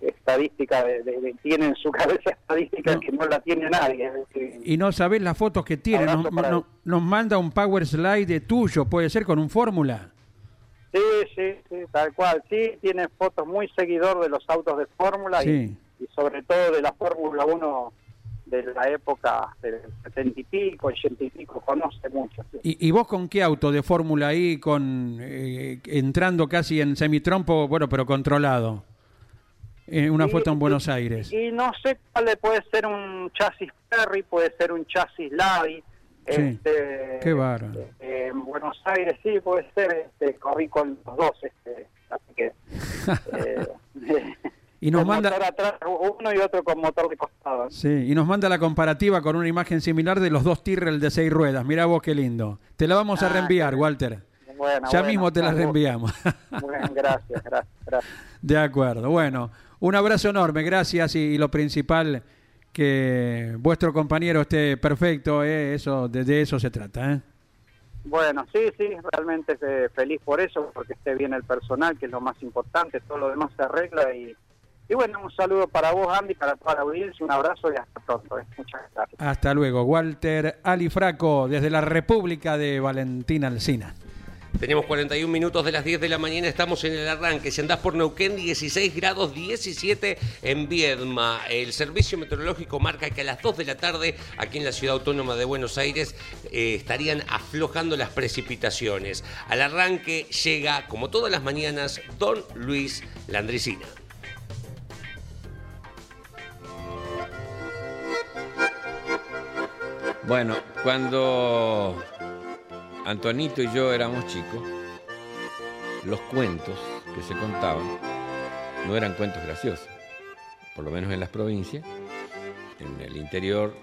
estadística, de, tiene en su [laughs] cabeza estadística No. que no la tiene nadie. decir, Y no sabés las fotos que tiene. Nos, no- nos manda un power slide de tuyo, puede ser con un fórmula. Sí, sí, sí, tal cual. Sí, tiene fotos muy seguidor de los autos de Fórmula y- Sí. y, sobre todo de la Fórmula 1 de la época del 70 y pico, 80 y pico, conoce mucho. sí. ¿Y, y vos con qué auto de fórmula ahí, con eh, entrando casi en semitrompo, bueno, pero controlado? Eh, una Y- foto en Buenos Aires. Y no sé cuál le puede ser un chasis Ferry, puede ser un chasis Lavi. Sí. Este, Qué bárbaro. eh, en Buenos Aires sí puede ser, este, corrí con los dos, este, así que... [laughs] eh, Y nos manda- motor atrás uno y otro con motor de costado. Sí, y nos manda la comparativa con una imagen similar de los dos Tyrrell de seis ruedas. Mirá vos qué lindo. Te la vamos a Ah, reenviar, Walter. Bueno, ya bueno, mismo te la reenviamos. [laughs] Bueno, gracias, gracias, gracias. De acuerdo. Bueno, un abrazo enorme, gracias y, y lo principal que vuestro compañero esté perfecto, eh, eso de, de eso se trata, ¿eh? Bueno, sí, sí, realmente feliz por eso, porque esté bien el personal, que es lo más importante, todo lo demás se arregla y, y bueno, un saludo para vos, Andy, para toda la audiencia, un abrazo y hasta pronto. eh. Muchas gracias. Hasta luego. Walter Alifraco desde la República de Valentina Alsina. Tenemos 41 minutos de las 10 de la mañana, estamos en el arranque. Si andás por Neuquén, 16 grados 17 en Viedma. El servicio meteorológico marca que a las 2 de la tarde, aquí en la ciudad autónoma de Buenos Aires, eh, estarían aflojando las precipitaciones. Al arranque llega, como todas las mañanas, don Luis Landricina. Bueno, cuando Antonito y yo éramos chicos, los cuentos que se contaban no eran cuentos graciosos, por lo menos en las provincias, en el interior,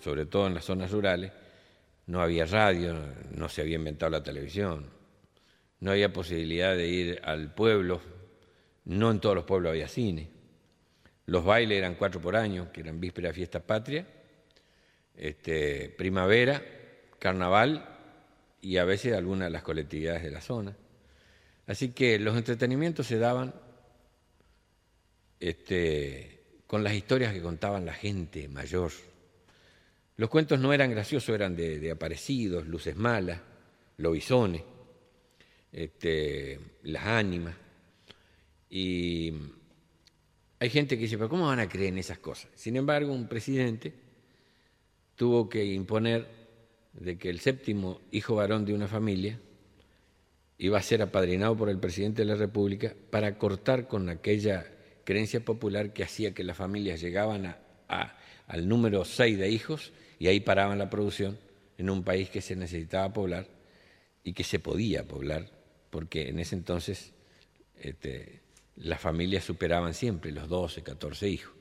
sobre todo en las zonas rurales, no había radio, no se había inventado la televisión, no había posibilidad de ir al pueblo, no en todos los pueblos había cine. Los bailes eran cuatro por año, que eran víspera fiesta patria, este, primavera, carnaval y a veces algunas de las colectividades de la zona. Así que los entretenimientos se daban este, con las historias que contaban la gente mayor. Los cuentos no eran graciosos, eran de, aparecidos, luces malas, lobisones, este, las ánimas. Y hay gente que dice, pero ¿cómo van a creer en esas cosas? Sin embargo, un presidente tuvo que imponer de que el séptimo hijo varón de una familia iba a ser apadrinado por el presidente de la República para cortar con aquella creencia popular que hacía que las familias llegaban a, al número 6 de hijos y ahí paraban la producción en un país que se necesitaba poblar y que se podía poblar, porque en ese entonces este, las familias superaban siempre los 12, 14 hijos.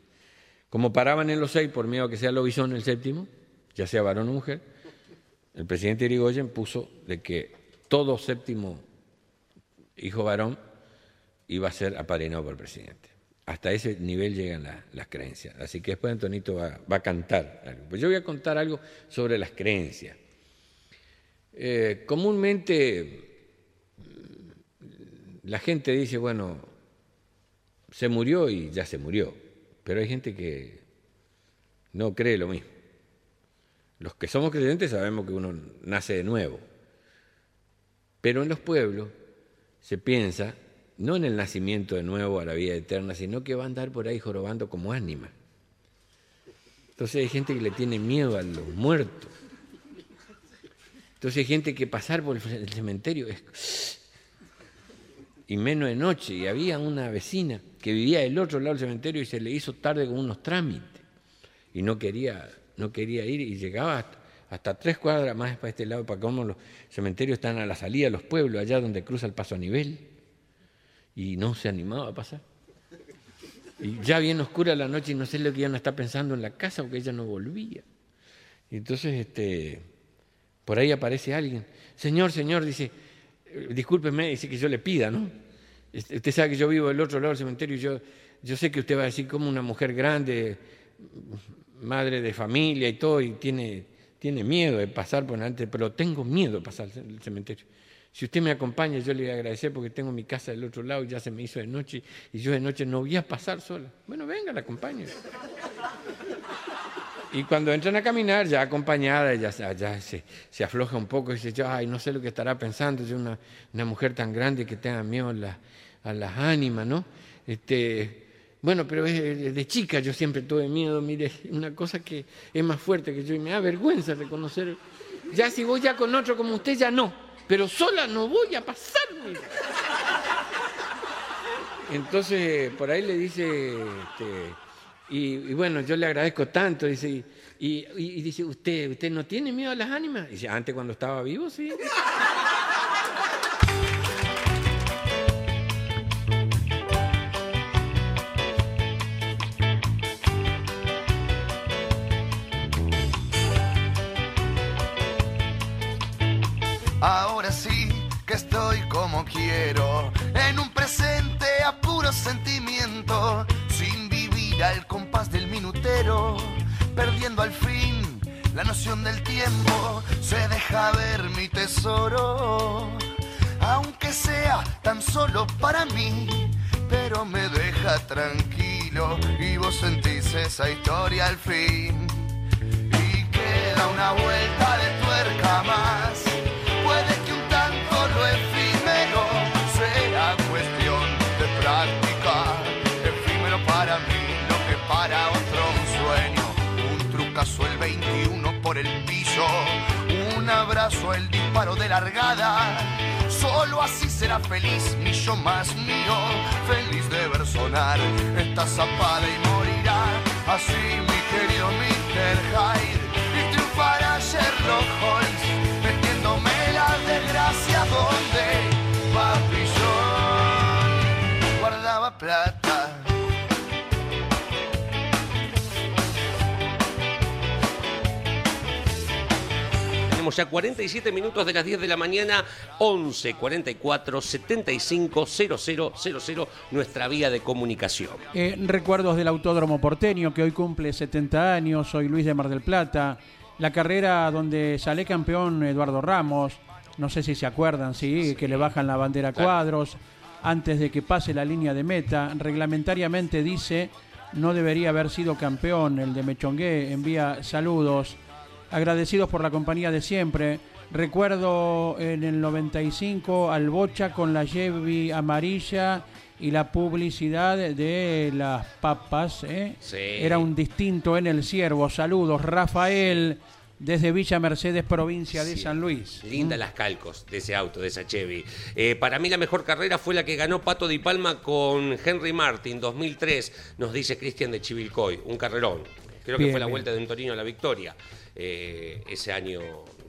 Como paraban en los seis por miedo a que sea lobizón el séptimo, ya sea varón o mujer, el presidente Irigoyen puso de que todo séptimo hijo varón iba a ser apadrinado por el presidente. hasta ese nivel llegan la- las creencias. Así que después Antonito va, va a cantar algo. Pues yo voy a contar algo sobre las creencias. Eh, comúnmente mm, la gente dice, bueno, se murió y ya se murió, pero hay gente que no cree lo mismo. Los que somos creyentes sabemos que uno nace de nuevo, pero en los pueblos se piensa no en el nacimiento de nuevo a la vida eterna, sino que va a andar por ahí jorobando como ánima. Entonces hay gente que le tiene miedo a los muertos. Entonces hay gente que pasar por el cementerio es... Y menos de noche. Y había una vecina que vivía del otro lado del cementerio y se le hizo tarde con unos trámites. Y no quería, no quería ir y llegaba hasta, tres cuadras más para este lado, para cómo los cementerios están a la salida de los pueblos, allá donde cruza el paso a nivel. Y no se animaba a pasar. Y ya bien oscura la noche y no sé lo que ella no está pensando en la casa porque ella no volvía. Y entonces, este, por ahí aparece alguien. Señor, señor, dice, eh, discúlpeme, dice que yo le pida, ¿no? Este, Usted sabe que yo vivo del otro lado del cementerio y yo, yo sé que usted va a decir como una mujer grande, madre de familia y todo, y tiene, tiene miedo de pasar por delante, pero tengo miedo de pasar el cementerio. Si usted me acompaña, yo le voy a agradecer porque tengo mi casa del otro lado y ya se me hizo de noche y yo de noche no voy a pasar sola. Bueno, venga, la acompaño. Y cuando entran a caminar, ya acompañada, ya, se- se afloja un poco y dice, yo, ay, no sé lo que estará pensando, yo una, una mujer tan grande que tenga miedo a, la- a las ánimas, ¿no? Este, bueno, pero de chica yo siempre tuve miedo, mire, una cosa que es más fuerte que yo y me da vergüenza reconocer. Ya si voy ya con otro como usted, ya no, pero sola no voy a pasar. mire. Entonces, por ahí le dice, este, y, y bueno, yo le agradezco tanto, dice, y, y- y dice, ¿usted, ¿usted no tiene miedo a las ánimas? Dice, antes cuando estaba vivo, sí. Sin vivir al compás del minutero, perdiendo al fin la noción del tiempo, se deja ver mi tesoro, aunque sea tan solo para mí, pero me deja tranquilo y vos sentís esa historia al fin y queda una vuelta de tuerca más. Un abrazo el disparo de largada. Solo así será feliz mi yo más mío. Feliz de ver sonar esta zapada y morirá. Así mi querido Mr. Hyde. Y triunfará Sherlock Holmes. Metiéndome la desgracia donde Papi John guardaba plata. Tenemos ya 47 minutos de las 10 de la mañana, 11 44 75 00 00, nuestra vía de comunicación. Eh, recuerdos del Autódromo Porteño, que hoy cumple 70 años. Soy Luis de Mar del Plata. La carrera donde sale campeón Eduardo Ramos. No sé si se acuerdan, sí, que le bajan la bandera a cuadros antes de que pase la línea de meta. Reglamentariamente dice no debería haber sido campeón. El de Mechongué envía saludos. Agradecidos por la compañía de siempre. Recuerdo en el 95 al Bocha con la Chevy amarilla y la publicidad de las papas. ¿eh? Sí. Era un distinto en el ciervo. Saludos, Rafael, desde Villa Mercedes, provincia de Sí. San Luis. Linda las calcos de ese auto, de esa Chevy. Eh, para mí la mejor carrera fue la que ganó Pato Di Palma con Henry Martin 2003, nos dice Cristian de Chivilcoy, un carrerón. Creo que fue la bien. vuelta de un Torino a la victoria. eh, ese año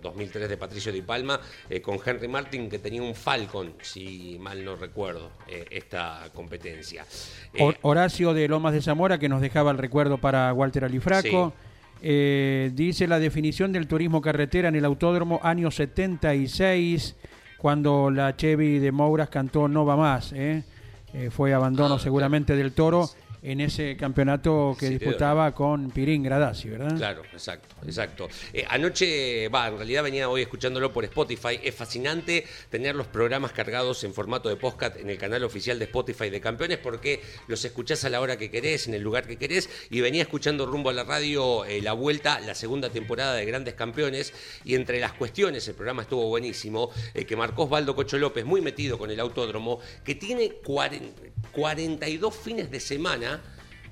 2003 de Patricio Di Palma eh, con Henry Martin que tenía un Falcon, si mal no recuerdo, eh, esta competencia. Eh, Hor- Horacio de Lomas de Zamora, que nos dejaba el recuerdo para Walter Alifraco. Dice la definición del turismo carretera en el autódromo año 76, cuando la Chevy de Mouras cantó No va más. fue abandono Ah, seguramente del toro. En ese campeonato que Sí, disputaba con Pirín Gradasi, ¿verdad? Claro, exacto, exacto. Eh, anoche, va, en realidad venía hoy escuchándolo por Spotify. Es fascinante tener los programas cargados en formato de podcast en el canal oficial de Spotify de Campeones porque los escuchás a la hora que querés, en el lugar que querés. Y venía escuchando rumbo a la radio eh, la vuelta, la segunda temporada de Grandes Campeones. Y entre las cuestiones, el programa estuvo buenísimo, eh, que marcó Osvaldo Cocho López, muy metido con el autódromo, que tiene 40 42 fines de semana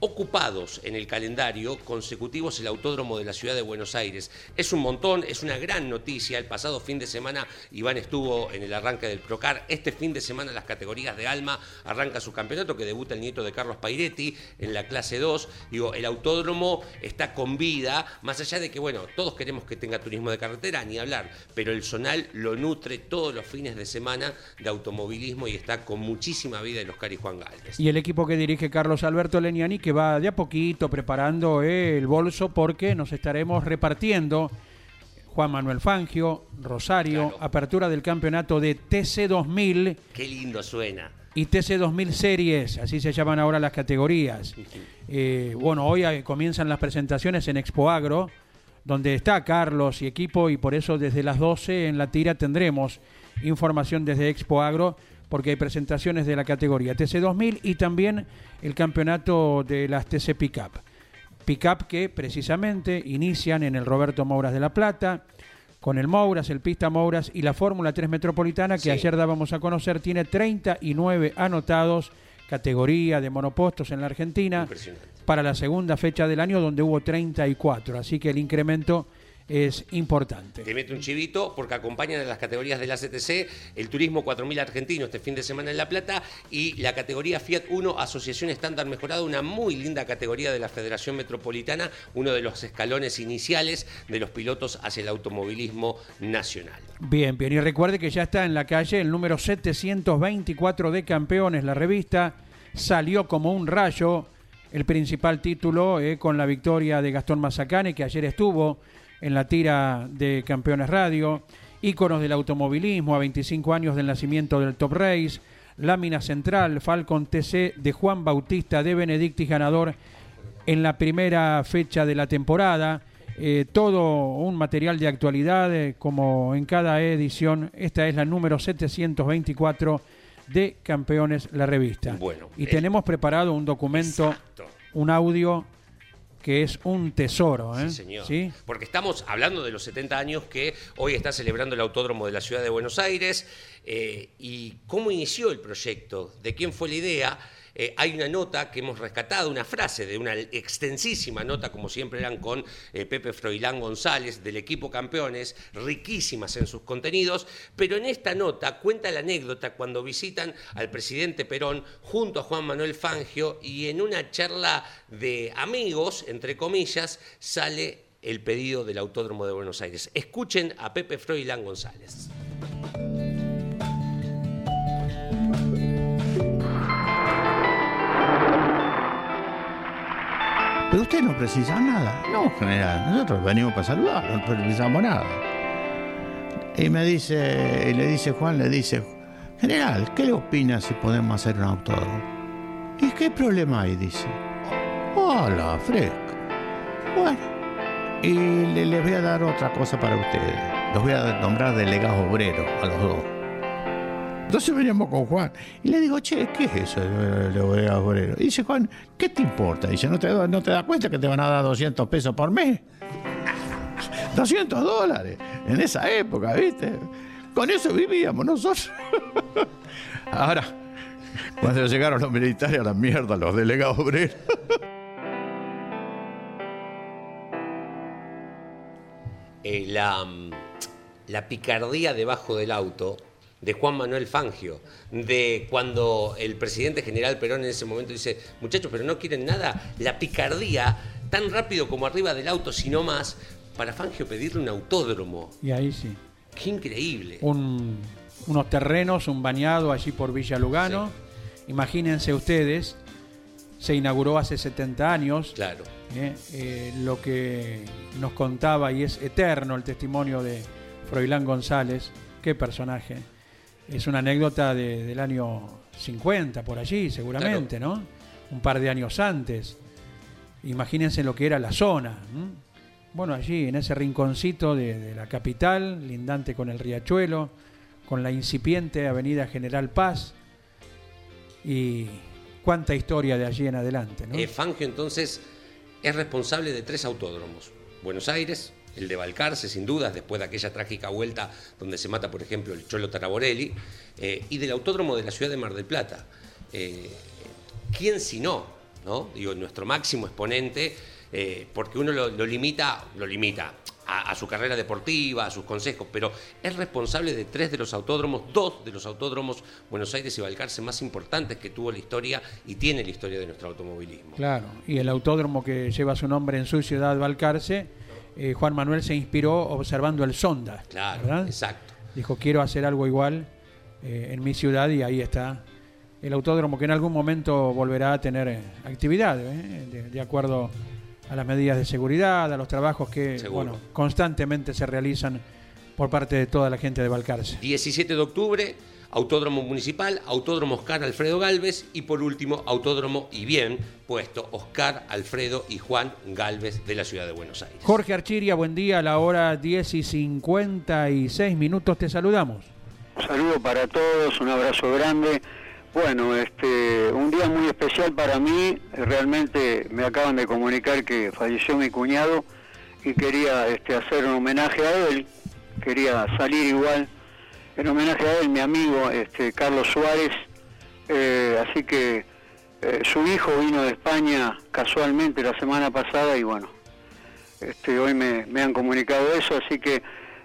ocupados en el calendario consecutivos el Autódromo de la Ciudad de Buenos Aires. Es un montón, es una gran noticia. El pasado fin de semana Iván estuvo en el arranque del Procar. Este fin de semana las categorías de Alma arranca su campeonato que debuta el nieto de Carlos Pairetti en la clase 2. Digo, el Autódromo está con vida, más allá de que, bueno, todos queremos que tenga turismo de carretera, ni hablar, pero el Zonal lo nutre todos los fines de semana de automovilismo y está con muchísima vida en Oscar y Juan Galvez. Y el equipo que dirige Carlos Alberto Leniani que va de a poquito preparando el bolso porque nos estaremos repartiendo Juan Manuel Fangio, Rosario, Claro. apertura del campeonato de TC 2000 Qué lindo suena. y TC 2000 Series, así se llaman ahora las categorías. Eh, bueno, hoy comienzan las presentaciones en Expo Agro, donde está Carlos y equipo, y por eso desde las 12 en la tira tendremos información desde Expo Agro, porque hay presentaciones de la categoría TC 2000 y también el campeonato de las TC Pickup. Pickup que precisamente inician en el Roberto Mouras de La Plata, con el Mouras, el Pista Mouras y la Fórmula 3 Metropolitana, que Sí. ayer dábamos a conocer, tiene 39 anotados, categoría de monopostos en la Argentina, para la segunda fecha del año, donde hubo 34. Así que el incremento es importante. Te mete un chivito porque acompañan a las categorías de la CTC el Turismo 4000 Argentino este fin de semana en La Plata y la categoría Fiat 1 Asociación Estándar Mejorada, una muy linda categoría de la Federación Metropolitana, uno de los escalones iniciales de los pilotos hacia el automovilismo nacional. Bien, bien. Y recuerde que ya está en la calle el número 724 de Campeones, la revista. Salió como un rayo el principal título eh, con la victoria de Gastón Mazacane, que ayer estuvo en la tira de Campeones Radio. Íconos del automovilismo a 25 años del nacimiento del Top Race. Lámina central, Falcon TC de Juan Bautista de Benedictis, ganador en la primera fecha de la temporada. Eh, todo un material de actualidad, eh, como en cada edición. Esta es la número 724 de Campeones, la revista. Bueno, y eh, tenemos preparado un documento, Exacto. un audio que es un tesoro. ¿eh? Sí, señor. ¿Sí? Porque estamos hablando de los 70 años que hoy está celebrando el Autódromo de la Ciudad de Buenos Aires eh, y cómo inició el proyecto, de quién fue la idea. Eh, hay una nota que hemos rescatado, una frase de una extensísima nota, como siempre eran con eh, Pepe Froilán González, del equipo campeones, riquísimas en sus contenidos, pero en esta nota cuenta la anécdota cuando visitan al presidente Perón junto a Juan Manuel Fangio y en una charla de amigos, entre comillas, sale el pedido del Autódromo de Buenos Aires. Escuchen a Pepe Froilán González. No precisa nada. No, general, nosotros venimos para saludar, no precisamos nada. Y me dice, y le dice Juan, le dice, general, ¿qué le opina si podemos hacer un autódromo? ¿Y qué problema hay? Dice. Hola, fresco. Bueno, y le- les voy a dar otra cosa para ustedes. Los voy a nombrar delegados obreros a los dos. Entonces veníamos con Juan y le digo, che, ¿qué es eso de de bodegas obreros? Y dice Juan, ¿qué te importa? Dice, ¿no te, ¿no te das cuenta que te van a dar 200 pesos por mes? [laughs] 200 dólares en esa época, ¿viste? Con eso vivíamos nosotros. [laughs] Ahora, cuando llegaron los militares a la mierda, los delegados obreros. [laughs] eh, la, la picardía debajo del auto de Juan Manuel Fangio, de cuando el presidente general Perón en ese momento dice, muchachos, pero no quieren nada, la picardía tan rápido como arriba del auto, sino más, para Fangio pedirle un autódromo. Y ahí sí. Qué increíble. Un- unos terrenos, un bañado allí por Villa Lugano. Imagínense ustedes, se inauguró hace 70 años. Claro. Eh, eh, lo que nos contaba y es eterno el testimonio de Froilán González, qué personaje. Es una anécdota de- del año 50, por allí, seguramente, ¿no? un par de años antes. Imagínense lo que era la zona. ¿m? Bueno, allí en ese rinconcito de, de la capital, lindante con el riachuelo, con la incipiente Avenida General Paz y cuánta historia de allí en adelante. ¿no? Eh, Fangio entonces es responsable de tres autódromos. Buenos Aires, el de Balcarce, sin dudas, después de aquella trágica vuelta donde se mata, por ejemplo, el Cholo Taraborelli, eh, y del autódromo de la ciudad de Mar del Plata. Eh, ¿Quién si no? Digo, nuestro máximo exponente, eh, porque uno lo, lo limita, lo limita a, a su carrera deportiva, a sus consejos, pero es responsable de tres de los autódromos, dos de los autódromos Buenos Aires y Balcarce más importantes que tuvo la historia y tiene la historia de nuestro automovilismo. Claro, y el autódromo que lleva su nombre en su ciudad, Balcarce, eh, Juan Manuel se inspiró observando el Sonda. Claro, ¿verdad? exacto. Dijo, quiero hacer algo igual eh, en mi ciudad y ahí está el autódromo que en algún momento volverá a tener eh, actividad, ¿eh? de, de acuerdo a las medidas de seguridad, a los trabajos que bueno, constantemente se realizan por parte de toda la gente de Balcarce. 17 de octubre, Autódromo Municipal, Autódromo Oscar Alfredo Galvez y por último, Autódromo y bien puesto Oscar Alfredo y Juan Galvez de la ciudad de Buenos Aires. Jorge Archiria, buen día, a la hora 10 y 56 minutos te saludamos. Un saludo para todos, un abrazo grande. Bueno, este, un día muy especial para mí. Realmente me acaban de comunicar que falleció mi cuñado y quería este, hacer un homenaje a él. Quería salir igual en homenaje a él, mi amigo este, Carlos Suárez. Eh, así que eh, su hijo vino de España casualmente la semana pasada y bueno, este, hoy me, han comunicado eso, así que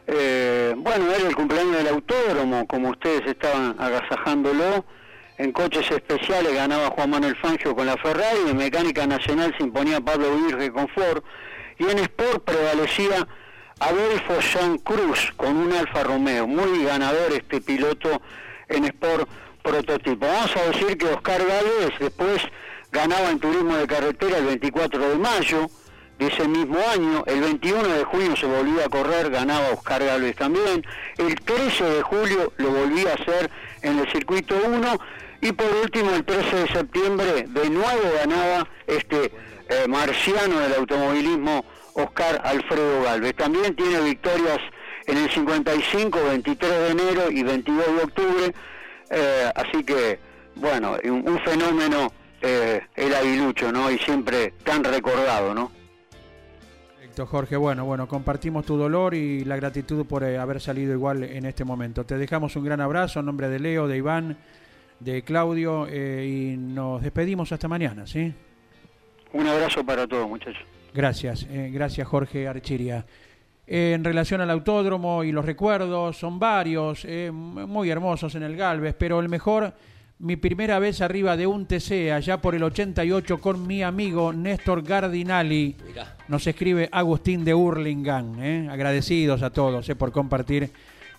eh, bueno, era el cumpleaños del autódromo, como ustedes estaban agasajándolo. En coches especiales ganaba Juan Manuel Fangio con la Ferrari, en mecánica nacional se imponía Pablo Virge con Ford, y en Sport prevalecía Adolfo Jean Cruz con un Alfa Romeo. Muy ganador este piloto en Sport prototipo. Vamos a decir que Oscar Gálvez después ganaba en turismo de carretera el 24 de mayo de ese mismo año, el 21 de junio se volvía a correr, ganaba Oscar Gálvez también, el 13 de julio lo volvía a hacer en el circuito 1 y por último el 13 de septiembre de nuevo ganaba este eh, marciano del automovilismo Oscar Alfredo Gálvez. También tiene victorias en el 55, 23 de enero y 22 de octubre, eh, así que bueno, un, un fenómeno eh, el aguilucho, ¿no? Y siempre tan recordado, ¿no? Perfecto, Jorge. Bueno, bueno, compartimos tu dolor y la gratitud por eh, haber salido igual en este momento. Te dejamos un gran abrazo en nombre de Leo, de Iván, de Claudio eh, y nos despedimos hasta mañana, ¿sí? Un abrazo para todos, muchachos. Gracias, eh, gracias Jorge Archiria. Eh, en relación al autódromo y los recuerdos, son varios, eh, muy hermosos en el Galvez, pero el mejor, mi primera vez arriba de un TC, allá por el 88, con mi amigo Néstor Gardinali. Mirá. Nos escribe Agustín de Hurlingham. ¿eh? Agradecidos a todos eh, por compartir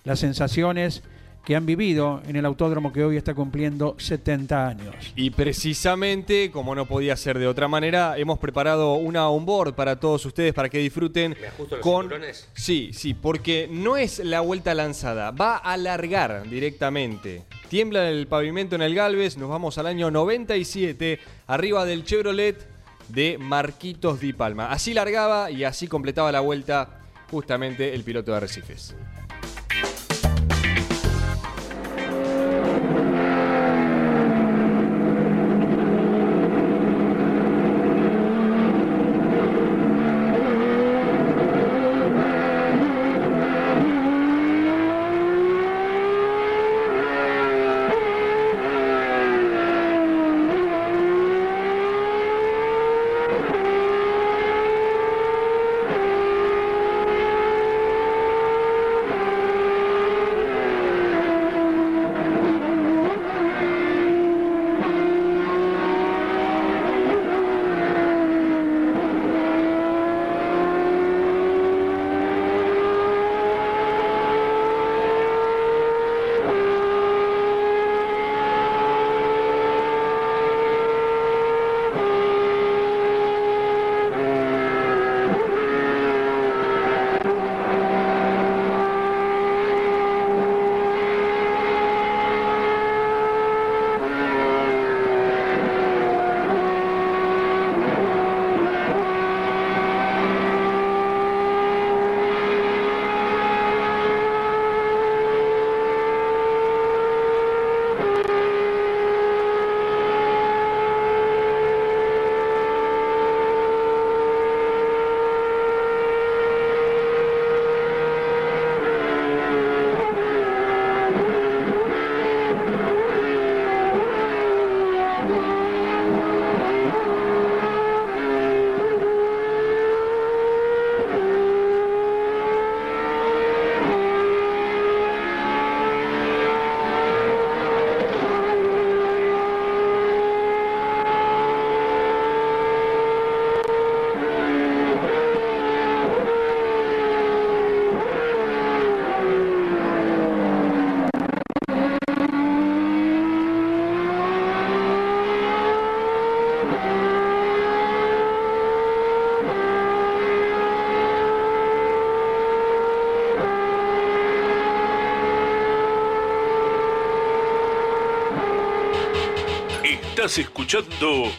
las sensaciones que han vivido en el autódromo que hoy está cumpliendo 70 años. Y precisamente, como no podía ser de otra manera, hemos preparado una onboard para todos ustedes para que disfruten ¿Me ajusto los con cinturones? Sí, sí, porque no es la vuelta lanzada, va a alargar directamente. Tiembla el pavimento en el Galvez, nos vamos al año 97, arriba del Chevrolet de Marquitos Di Palma. Así largaba y así completaba la vuelta justamente el piloto de Arrecifes. Estás escuchando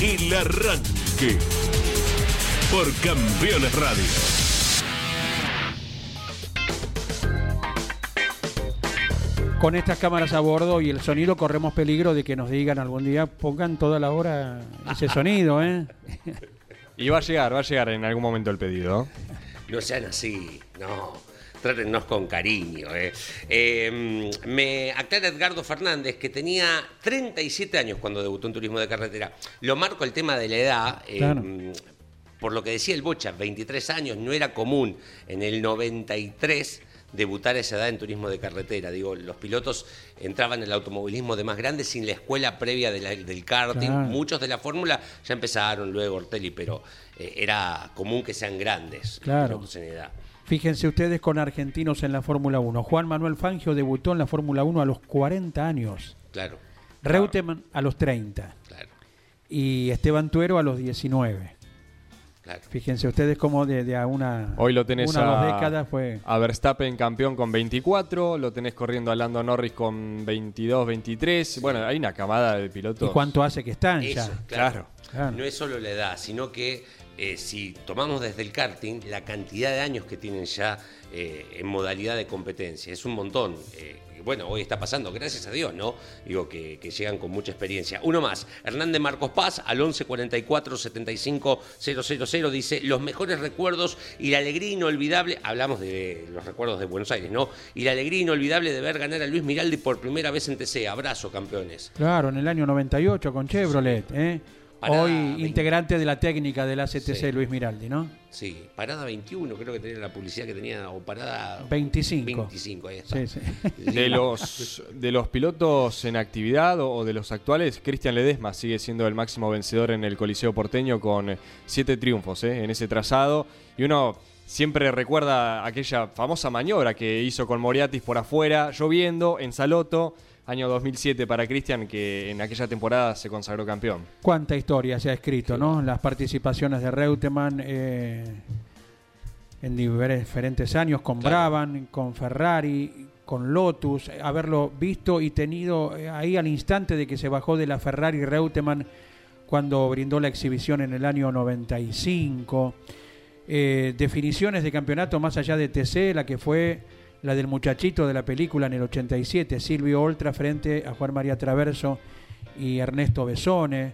El Arranque por Campeones Radio. Con estas cámaras a bordo y el sonido corremos peligro de que nos digan algún día pongan toda la hora ese sonido, ¿eh? Y va a llegar, va a llegar en algún momento el pedido. No sean así, no. Trátennos con cariño. Eh. Eh, me aclara Edgardo Fernández que tenía 37 años cuando debutó en turismo de carretera. Lo marco el tema de la edad. eh, Claro. Por lo que decía el Bocha, 23 años, no era común en el 93 debutar a esa edad en turismo de carretera. Digo, los pilotos entraban en el automovilismo de más grande sin la escuela previa de la- del karting. Claro. Muchos de la fórmula ya empezaron luego Ortelli, pero eh, era común que sean grandes Claro. los pilotos en edad. Fíjense ustedes con argentinos en la Fórmula 1. Juan Manuel Fangio debutó en la Fórmula 1 a los 40 años. Claro, Reutemann a los 30. claro, Y Esteban Tuero a los 19. claro. Fíjense ustedes cómo de, de a una, Hoy lo tenés una a, dos décadas fue... a Verstappen campeón con 24, lo tenés corriendo a Lando Norris con 22, 23. Bueno, hay una camada de ¿Y pilotos. cuánto hace que están Eso, ya? claro. Claro. No es solo la edad, sino que eh, si tomamos desde el karting, la cantidad de años que tienen ya eh, en modalidad de competencia, es un montón. Eh, bueno, hoy está pasando, gracias a Dios, ¿no? Digo que, que llegan con mucha experiencia. Uno más, Hernández Marcos Paz, al 11 44 75 000, dice: Los mejores recuerdos y la alegría inolvidable, hablamos de los recuerdos de Buenos Aires, ¿no? Y la alegría inolvidable de ver ganar a Luis Miraldi por primera vez en TC. Abrazo, campeones. Claro, en el año 98 con Chevrolet. ¿eh? Parada Hoy 20. integrante de la técnica del ACTC, Sí. Luis Miraldi, ¿no? Sí, parada 21, creo que tenía la publicidad que tenía, o parada 25. 25, ahí está. Sí, sí. [laughs] De los, de los pilotos en actividad o, o de los actuales, Cristian Ledesma sigue siendo el máximo vencedor en el Coliseo Porteño con eh, siete triunfos eh, en ese trazado. Y uno siempre recuerda aquella famosa maniobra que hizo con Moriatis por afuera, lloviendo, en Saloto, año 2007 para Cristian, que en aquella temporada se consagró campeón. Cuánta historia se ha escrito, ¿no? Las participaciones de Reutemann eh, en diferentes años, con Brabham, con Ferrari, con Lotus, haberlo visto y tenido eh, ahí al instante de que se bajó de la Ferrari Reutemann cuando brindó la exhibición en el año 95. Eh, definiciones de campeonato más allá de TC, la que fue la del muchachito de la película en el 87, Silvio Oltra frente a Juan María Traverso y Ernesto Besone.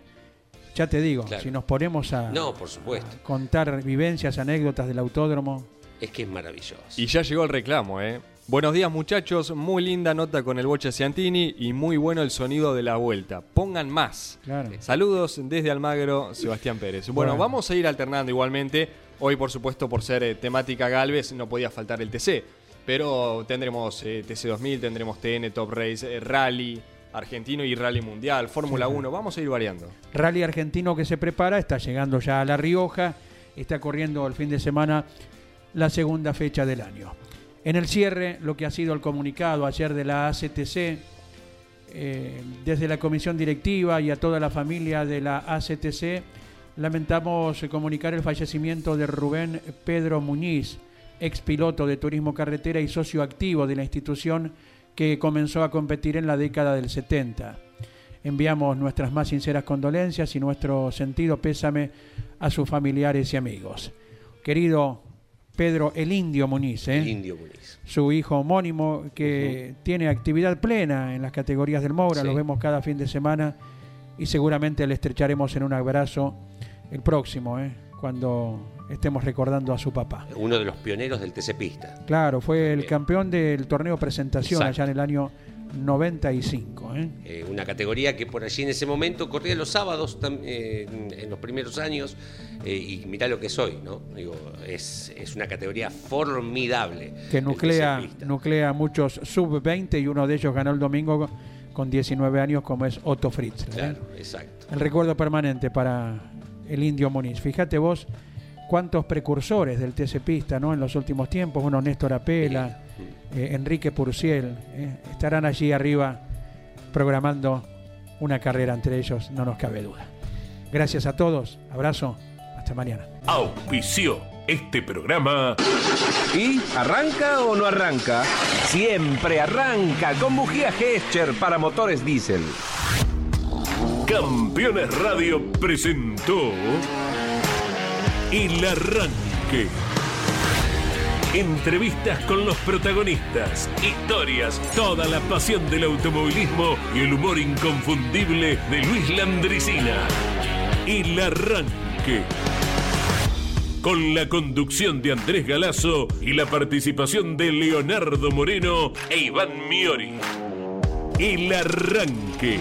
Ya te digo, Claro. si nos ponemos a, No, por supuesto. a contar vivencias, anécdotas del autódromo, Es que es maravilloso. Y ya llegó el reclamo, ¿eh? Buenos días muchachos, muy linda nota con el Bocha Ciantini y muy bueno el sonido de la vuelta. Pongan más. claro. Saludos desde Almagro, Sebastián Pérez. Bueno, Bueno. vamos a ir alternando igualmente. Hoy, por supuesto, por ser eh, temática Galvez, no podía faltar el TC. Pero tendremos eh, TC 2000, tendremos TN Top Race, eh, Rally Argentino y Rally Mundial, Fórmula 1. Vamos a ir variando. Rally argentino que se prepara, está llegando ya a La Rioja, está corriendo el fin de semana la segunda fecha del año. En el cierre, lo que ha sido el comunicado ayer de la ACTC, eh, desde la comisión directiva y a toda la familia de la ACTC, lamentamos comunicar el fallecimiento de Rubén Pedro Muñiz, ex piloto de turismo carretera y socio activo de la institución que comenzó a competir en la década del 70. Enviamos nuestras más sinceras condolencias y nuestro sentido pésame a sus familiares y amigos. Querido Pedro El Indio Muniz, ¿eh? El indio Muniz. su hijo homónimo, que tiene actividad plena en las categorías del Moura, Sí. lo vemos cada fin de semana y seguramente le estrecharemos en un abrazo el próximo, ¿eh? Cuando estemos recordando a su papá. Uno de los pioneros del TC Pista. Claro, fue el campeón del torneo presentación Exacto. allá en el año 95. ¿eh? Eh, una categoría que por allí en ese momento corría los sábados eh, en los primeros años y mirá lo que es hoy, ¿no? Digo, es, es una categoría formidable. que nuclea, nuclea muchos sub-20 y uno de ellos ganó el domingo con 19 años como es Otto Fritz. Claro, exacto. El recuerdo permanente para el indio Muniz. Fíjate vos cuántos precursores del TC Pista ¿no? en los últimos tiempos. Bueno, Néstor Apela, eh, Enrique Purciel, eh, estarán allí arriba programando una carrera entre ellos, no nos cabe duda. Gracias a todos, abrazo, hasta mañana. Auspició Este programa ¿Y arranca o no arranca? Siempre arranca con bujía Gescher para motores diésel. Campeones Radio presentó El Arranque. Entrevistas con los protagonistas, historias, toda la pasión del automovilismo y el humor inconfundible de Luis Landricina. El Arranque. Con la conducción de Andrés Galazo y la participación de Leonardo Moreno e Iván Miori. El Arranque.